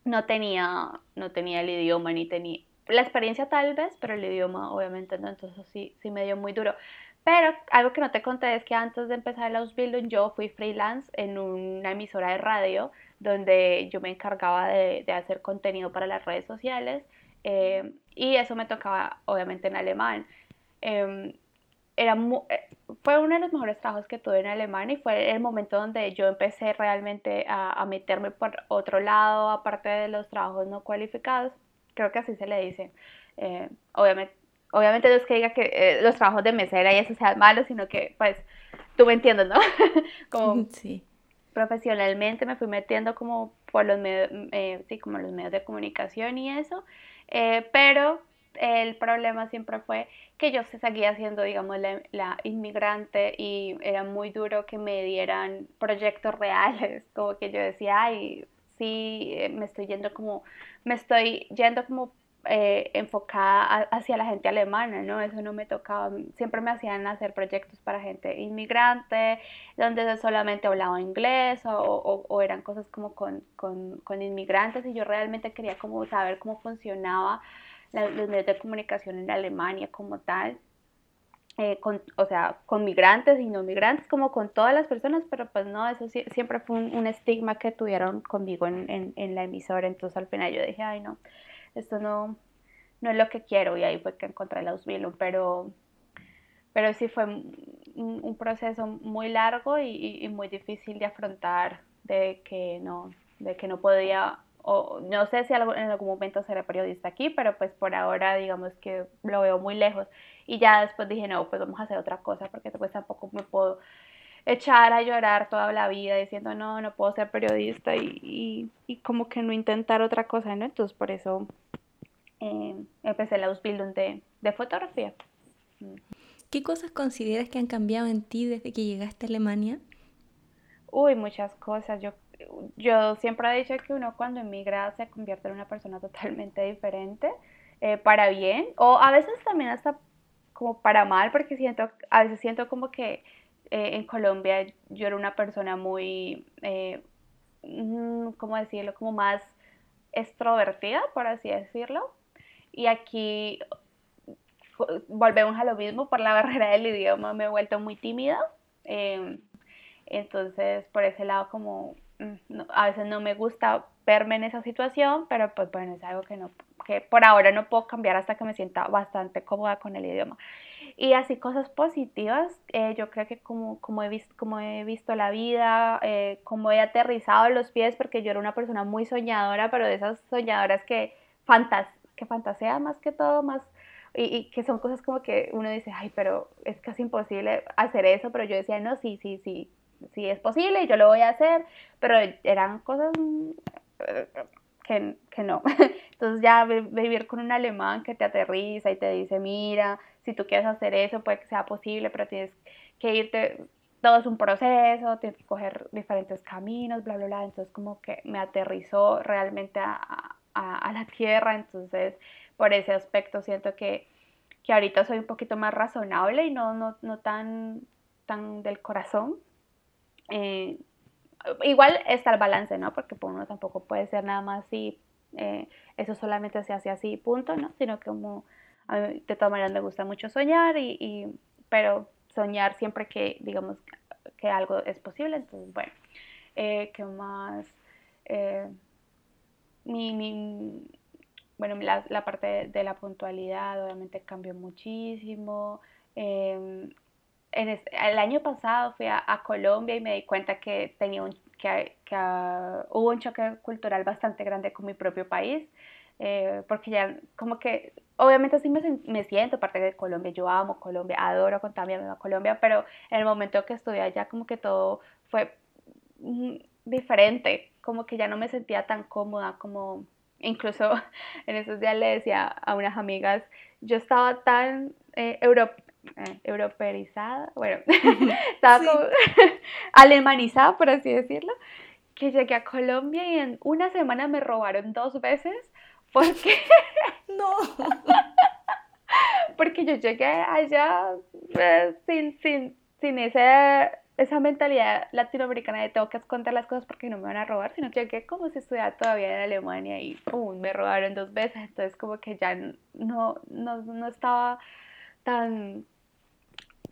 no tenía, no tenía el idioma ni tenía la experiencia tal vez, pero el idioma obviamente no, entonces sí, sí me dio muy duro. Pero algo que no te conté es que antes de empezar el Ausbildung yo fui freelance en una emisora de radio donde yo me encargaba de, hacer contenido para las redes sociales eh, y eso me tocaba obviamente en alemán. Em, era eh, fue uno de los mejores trabajos que tuve en Alemania y fue el momento donde yo empecé realmente a meterme por otro lado, aparte de los trabajos no cualificados creo que así se le dice. Eh, obviamente, obviamente no es que diga que eh, los trabajos de mesera y eso sean malos, sino que pues tú me entiendes, ¿no? como sí. profesionalmente me fui metiendo como por los medios, eh, sí, como los medios de comunicación y eso, pero el problema siempre fue que yo seguía siendo, digamos, la, la, inmigrante y era muy duro que me dieran proyectos reales, como que yo decía, ay, sí, me estoy yendo como me estoy yendo como eh, enfocada hacia la gente alemana, ¿no? Eso no me tocaba, siempre me hacían hacer proyectos para gente inmigrante, donde solamente hablaba inglés o, eran cosas como con, con, inmigrantes y yo realmente quería como saber cómo funcionaba los medios de comunicación en Alemania como tal. Eh, con, o sea, con migrantes y no migrantes, como con todas las personas, pero pues no, eso siempre fue un, estigma que tuvieron conmigo en, en, la emisora, entonces al final yo dije, ay no, esto no, no es lo que quiero, y ahí fue que encontré el Ausbildung, pero, pero sí fue un, proceso muy largo y, muy difícil de afrontar de que no, de que no podía, o no sé si en algún momento seré periodista aquí, pero pues por ahora digamos que lo veo muy lejos. Y ya después dije, no, pues vamos a hacer otra cosa, porque pues tampoco me puedo echar a llorar toda la vida diciendo, no, no puedo ser periodista y, y, como que no intentar otra cosa, ¿no? Entonces por eso eh, empecé la Ausbildung de, de fotografía. ¿Qué cosas consideras que han cambiado en ti desde que llegaste a Alemania? Uy, muchas cosas. Yo, yo siempre he dicho que uno cuando emigra se convierte en una persona totalmente diferente, eh, para bien, o a veces también hasta como para mal, porque siento, a veces siento como que eh, en Colombia yo era una persona muy, eh, mm, ¿cómo decirlo? Como más extrovertida, por así decirlo. Y aquí volvemos a lo mismo, por la barrera del idioma me he vuelto muy tímida. Em, entonces, por ese lado, como mm, a veces no me gusta verme en esa situación, pero pues bueno, es algo que, no, que por ahora no puedo cambiar hasta que me sienta bastante cómoda con el idioma. Y así cosas positivas, eh, yo creo que como, como, he visto, como he visto la vida, eh, como he aterrizado los pies, porque yo era una persona muy soñadora, pero de esas soñadoras que, fantas que fantasean más que todo, más y, que son cosas como que uno dice, ay, pero es casi imposible hacer eso, pero yo decía, no, sí, sí, sí, sí es posible, yo lo voy a hacer, pero eran cosas que, que no. Entonces ya vivir con un alemán que te aterriza y te dice, mira, si tú quieres hacer eso, puede que sea posible, pero tienes que irte, todo es un proceso, tienes que coger diferentes caminos, bla, bla, bla. Entonces como que me aterrizó realmente a, a, a la tierra, entonces por ese aspecto siento que, que ahorita soy un poquito más razonable y no, no, no tan, tan del corazón. Eh, igual está el balance, ¿no? Porque por uno tampoco puede ser nada más así, eh, eso solamente se hace así, punto, ¿no? Sino que como a mí, de todas maneras me gusta mucho soñar, y, y, pero soñar siempre que, digamos, que algo es posible, entonces, bueno, eh, ¿qué más? mi, mi, bueno, la, la parte de, la puntualidad obviamente cambió muchísimo. Em, en el año pasado fui a, Colombia y me di cuenta que, tenía un, que, que uh, hubo un choque cultural bastante grande con mi propio país, eh, porque ya como que, obviamente sí me, me, siento parte de Colombia, yo amo Colombia, adoro contarme a Colombia, pero en el momento que estuve allá como que todo fue mm, diferente, como que ya no me sentía tan cómoda como Incluso en esos días le decía a unas amigas, yo estaba tan eh, eh europeizada, bueno, estaba como alemanizada, por así decirlo, que llegué a Colombia y en una semana me robaron dos veces porque... no. porque yo llegué allá eh, sin, sin, sin ese esa mentalidad latinoamericana de tengo que esconder las cosas porque no me van a robar, sino que llegué como si estuviera todavía en Alemania y ¡pum! me robaron dos veces, entonces como que ya no, no, no estaba tan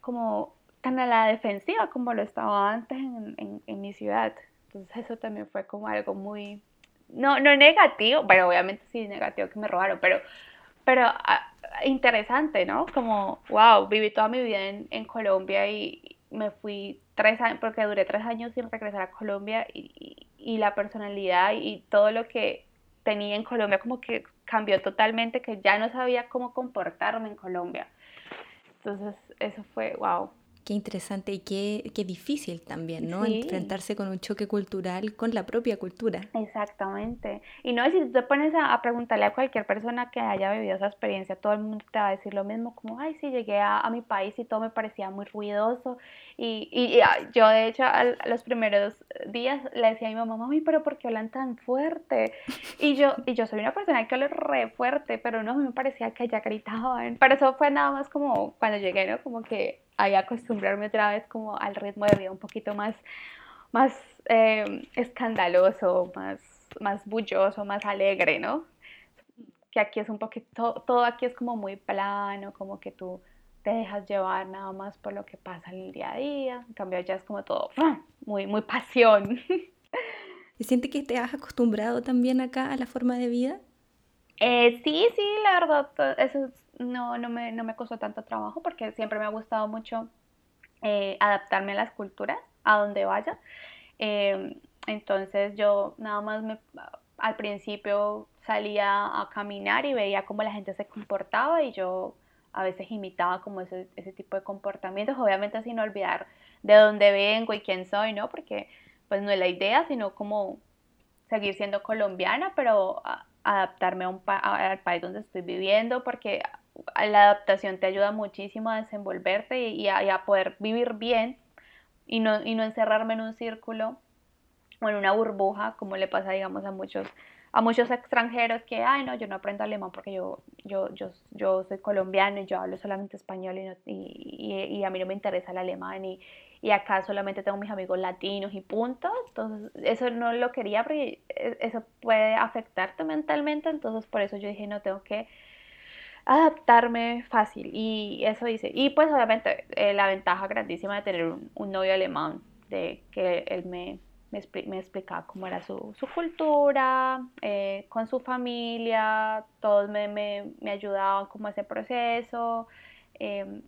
como tan a la defensiva como lo estaba antes en, en, mi ciudad. Entonces eso también fue como algo muy, no, no negativo, bueno, obviamente sí negativo que me robaron, pero, pero ah, interesante, ¿no? Como, wow, viví toda mi vida en, en Colombia y me fui tres años, porque duré tres años sin regresar a Colombia y, y, la personalidad y todo lo que tenía en Colombia como que cambió totalmente, que ya no sabía cómo comportarme en Colombia. Entonces eso fue, wow, Qué interesante y qué, qué difícil también, ¿no? Enfrentarse con un choque cultural con la propia cultura. Exactamente. Y no, si tú te pones a, preguntarle a cualquier persona que haya vivido esa experiencia, todo el mundo te va a decir lo mismo, como, ay, sí, llegué a, a mi país y todo me parecía muy ruidoso. Y, y, ah, yo, de hecho, los primeros días le decía a mi mamá, mami, pero ¿por qué hablan tan fuerte? Y yo, y yo soy una persona que habla re fuerte, pero no, me parecía que ya gritaban. Pero eso fue nada más como cuando llegué, ¿no? Como que ahí acostumbrarme otra vez como al ritmo de vida un poquito más, más eh, escandaloso, más, más bulloso, más alegre, ¿no? Que aquí es un poquito, todo aquí es como muy plano, como que tú te dejas llevar nada más por lo que pasa en el día a día. En cambio, ya es como todo muy, muy pasión. ¿Y siente que te has acostumbrado también acá a la forma de vida? Eh, sí, sí, la verdad, eso no, no, me, no me costó tanto trabajo porque siempre me ha gustado mucho eh, adaptarme a las culturas, a donde vaya. Em, entonces yo nada más me, al principio salía a caminar y veía cómo la gente se comportaba y yo a veces imitaba como ese, ese tipo de comportamientos, obviamente sin olvidar de dónde vengo y quién soy, ¿no? Porque pues no es la idea, sino como seguir siendo colombiana, pero adaptarme a un al país donde estoy viviendo, porque la adaptación te ayuda muchísimo a desenvolverte y, a, poder vivir bien y no, y no encerrarme en un círculo o en una burbuja, como le pasa, digamos, a muchos a muchos extranjeros que, ay, no, yo no aprendo alemán porque yo, yo, yo, yo soy colombiano y yo hablo solamente español y, y, y, a mí no me interesa el alemán y, y acá solamente tengo mis amigos latinos y punto. Entonces, eso no lo quería porque e, eso puede afectarte mentalmente. Entonces, por eso yo dije, no, tengo que adaptarme fácil. Y eso hice. Y pues, obviamente, eh, la ventaja grandísima de tener un novio alemán, de que él me me, explicaba cómo era su, cultura, eh, con su familia, todos me, me, me ayudaban como ese proceso. Em,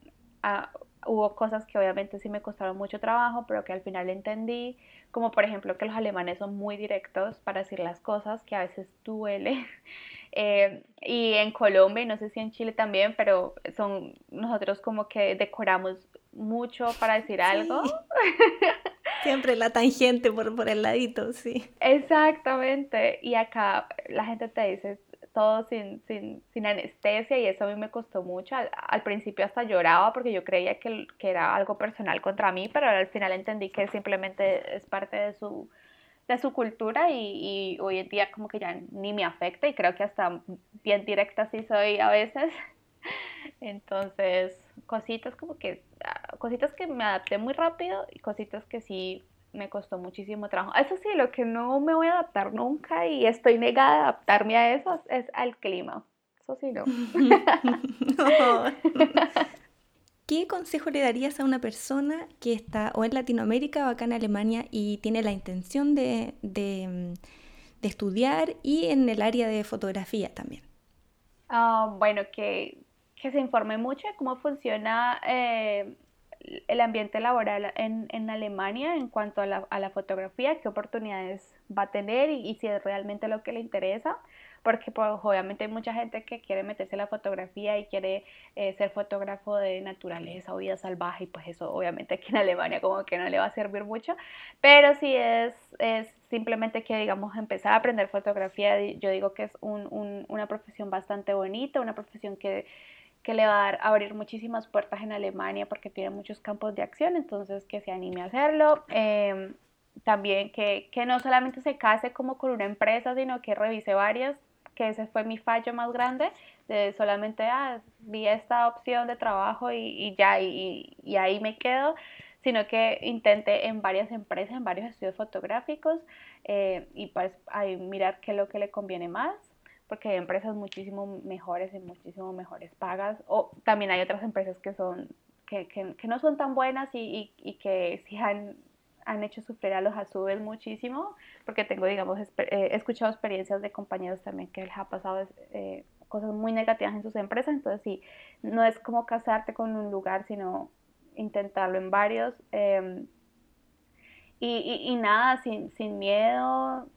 hubo cosas que obviamente sí me costaron mucho trabajo, pero que al final entendí, como por ejemplo que los alemanes son muy directos para decir las cosas, que a veces duele. Eh, y en Colombia, y no sé si en Chile también, pero son nosotros como que decoramos mucho para decir algo. Siempre la tangente por, por el ladito, sí. Exactamente. Y acá la gente te dice todo sin, sin, sin anestesia y eso a mí me costó mucho. Al, principio hasta lloraba porque yo creía que, que, era algo personal contra mí, pero al final entendí que simplemente es parte de su, de su cultura y, y hoy en día como que ya ni me afecta y creo que hasta bien directa sí soy a veces. Entonces, cositas como que, ah, cositas que me adapté muy rápido y cositas que sí me costó muchísimo trabajo. Eso sí, lo que no me voy a adaptar nunca y estoy negada a adaptarme a eso es al clima. Eso sí, no. ¿Qué consejo le darías a una persona que está o en Latinoamérica o acá en Alemania y tiene la intención de, de, estudiar y en el área de fotografía también? Ah, bueno, que que se informe mucho de cómo funciona eh, el ambiente laboral en, en, Alemania en cuanto a la, a la, fotografía, qué oportunidades va a tener y, si es realmente lo que le interesa, porque pues, obviamente hay mucha gente que quiere meterse en la fotografía y quiere eh, ser fotógrafo de naturaleza o vida salvaje y pues eso obviamente aquí en Alemania como que no le va a servir mucho, pero si es, es simplemente que digamos empezar a aprender fotografía, yo digo que es un, un, una profesión bastante bonita, una profesión que que le va a, dar, abrir muchísimas puertas en Alemania porque tiene muchos campos de acción, entonces que se anime a hacerlo. Em, también que, que, no solamente se case como con una empresa, sino que revise varias, que ese fue mi fallo más grande, de solamente ah, vi esta opción de trabajo y, y ya, y, y, ahí me quedo, sino que intente en varias empresas, en varios estudios fotográficos, eh, y pues ahí mirar qué es lo que le conviene más porque hay empresas muchísimo mejores y muchísimo mejores pagas, o también hay otras empresas que son que, que, que no son tan buenas y, y, que sí han, hecho sufrir a los azubes muchísimo, porque tengo, digamos, eh, he escuchado experiencias de compañeros también que les ha pasado eh, cosas muy negativas en sus empresas, entonces sí, no es como casarte con un lugar, sino intentarlo en varios. Em, y, y, nada, sin, sin miedo,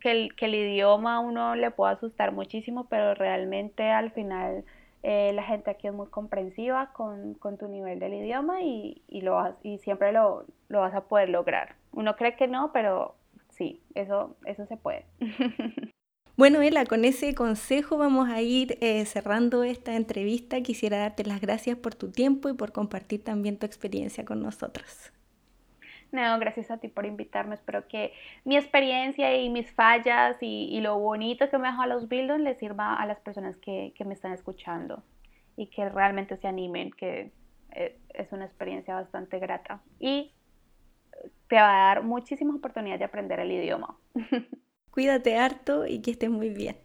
que el, que el idioma uno le puede asustar muchísimo, pero realmente al final eh, la gente aquí es muy comprensiva con, con tu nivel del idioma y, y lo y siempre lo, lo, vas a poder lograr. Uno cree que no, pero sí, eso, eso se puede. Bueno, Ela, con ese consejo vamos a ir eh, cerrando esta entrevista. Quisiera darte las gracias por tu tiempo y por compartir también tu experiencia con nosotros. No, gracias a ti por invitarme. Espero que mi experiencia y mis fallas y, lo bonito que me dejó a los Bildon les sirva a las personas que, me están escuchando y que realmente se animen, que eh, es una experiencia bastante grata y te va a dar muchísimas oportunidades de aprender el idioma. Cuídate harto y que estés muy bien.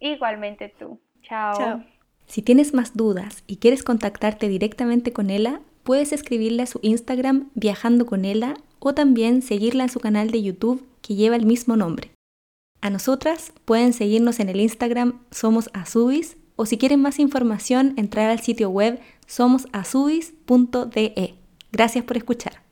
Igualmente tú. Chao. Chao. Si tienes más dudas y quieres contactarte directamente con ella, puedes escribirle a su Instagram Viajando con Ella o también seguirla en su canal de YouTube que lleva el mismo nombre. A nosotras pueden seguirnos en el Instagram Somos Azubis o si quieren más información entrar al sitio web somosazubis.de. Gracias por escuchar.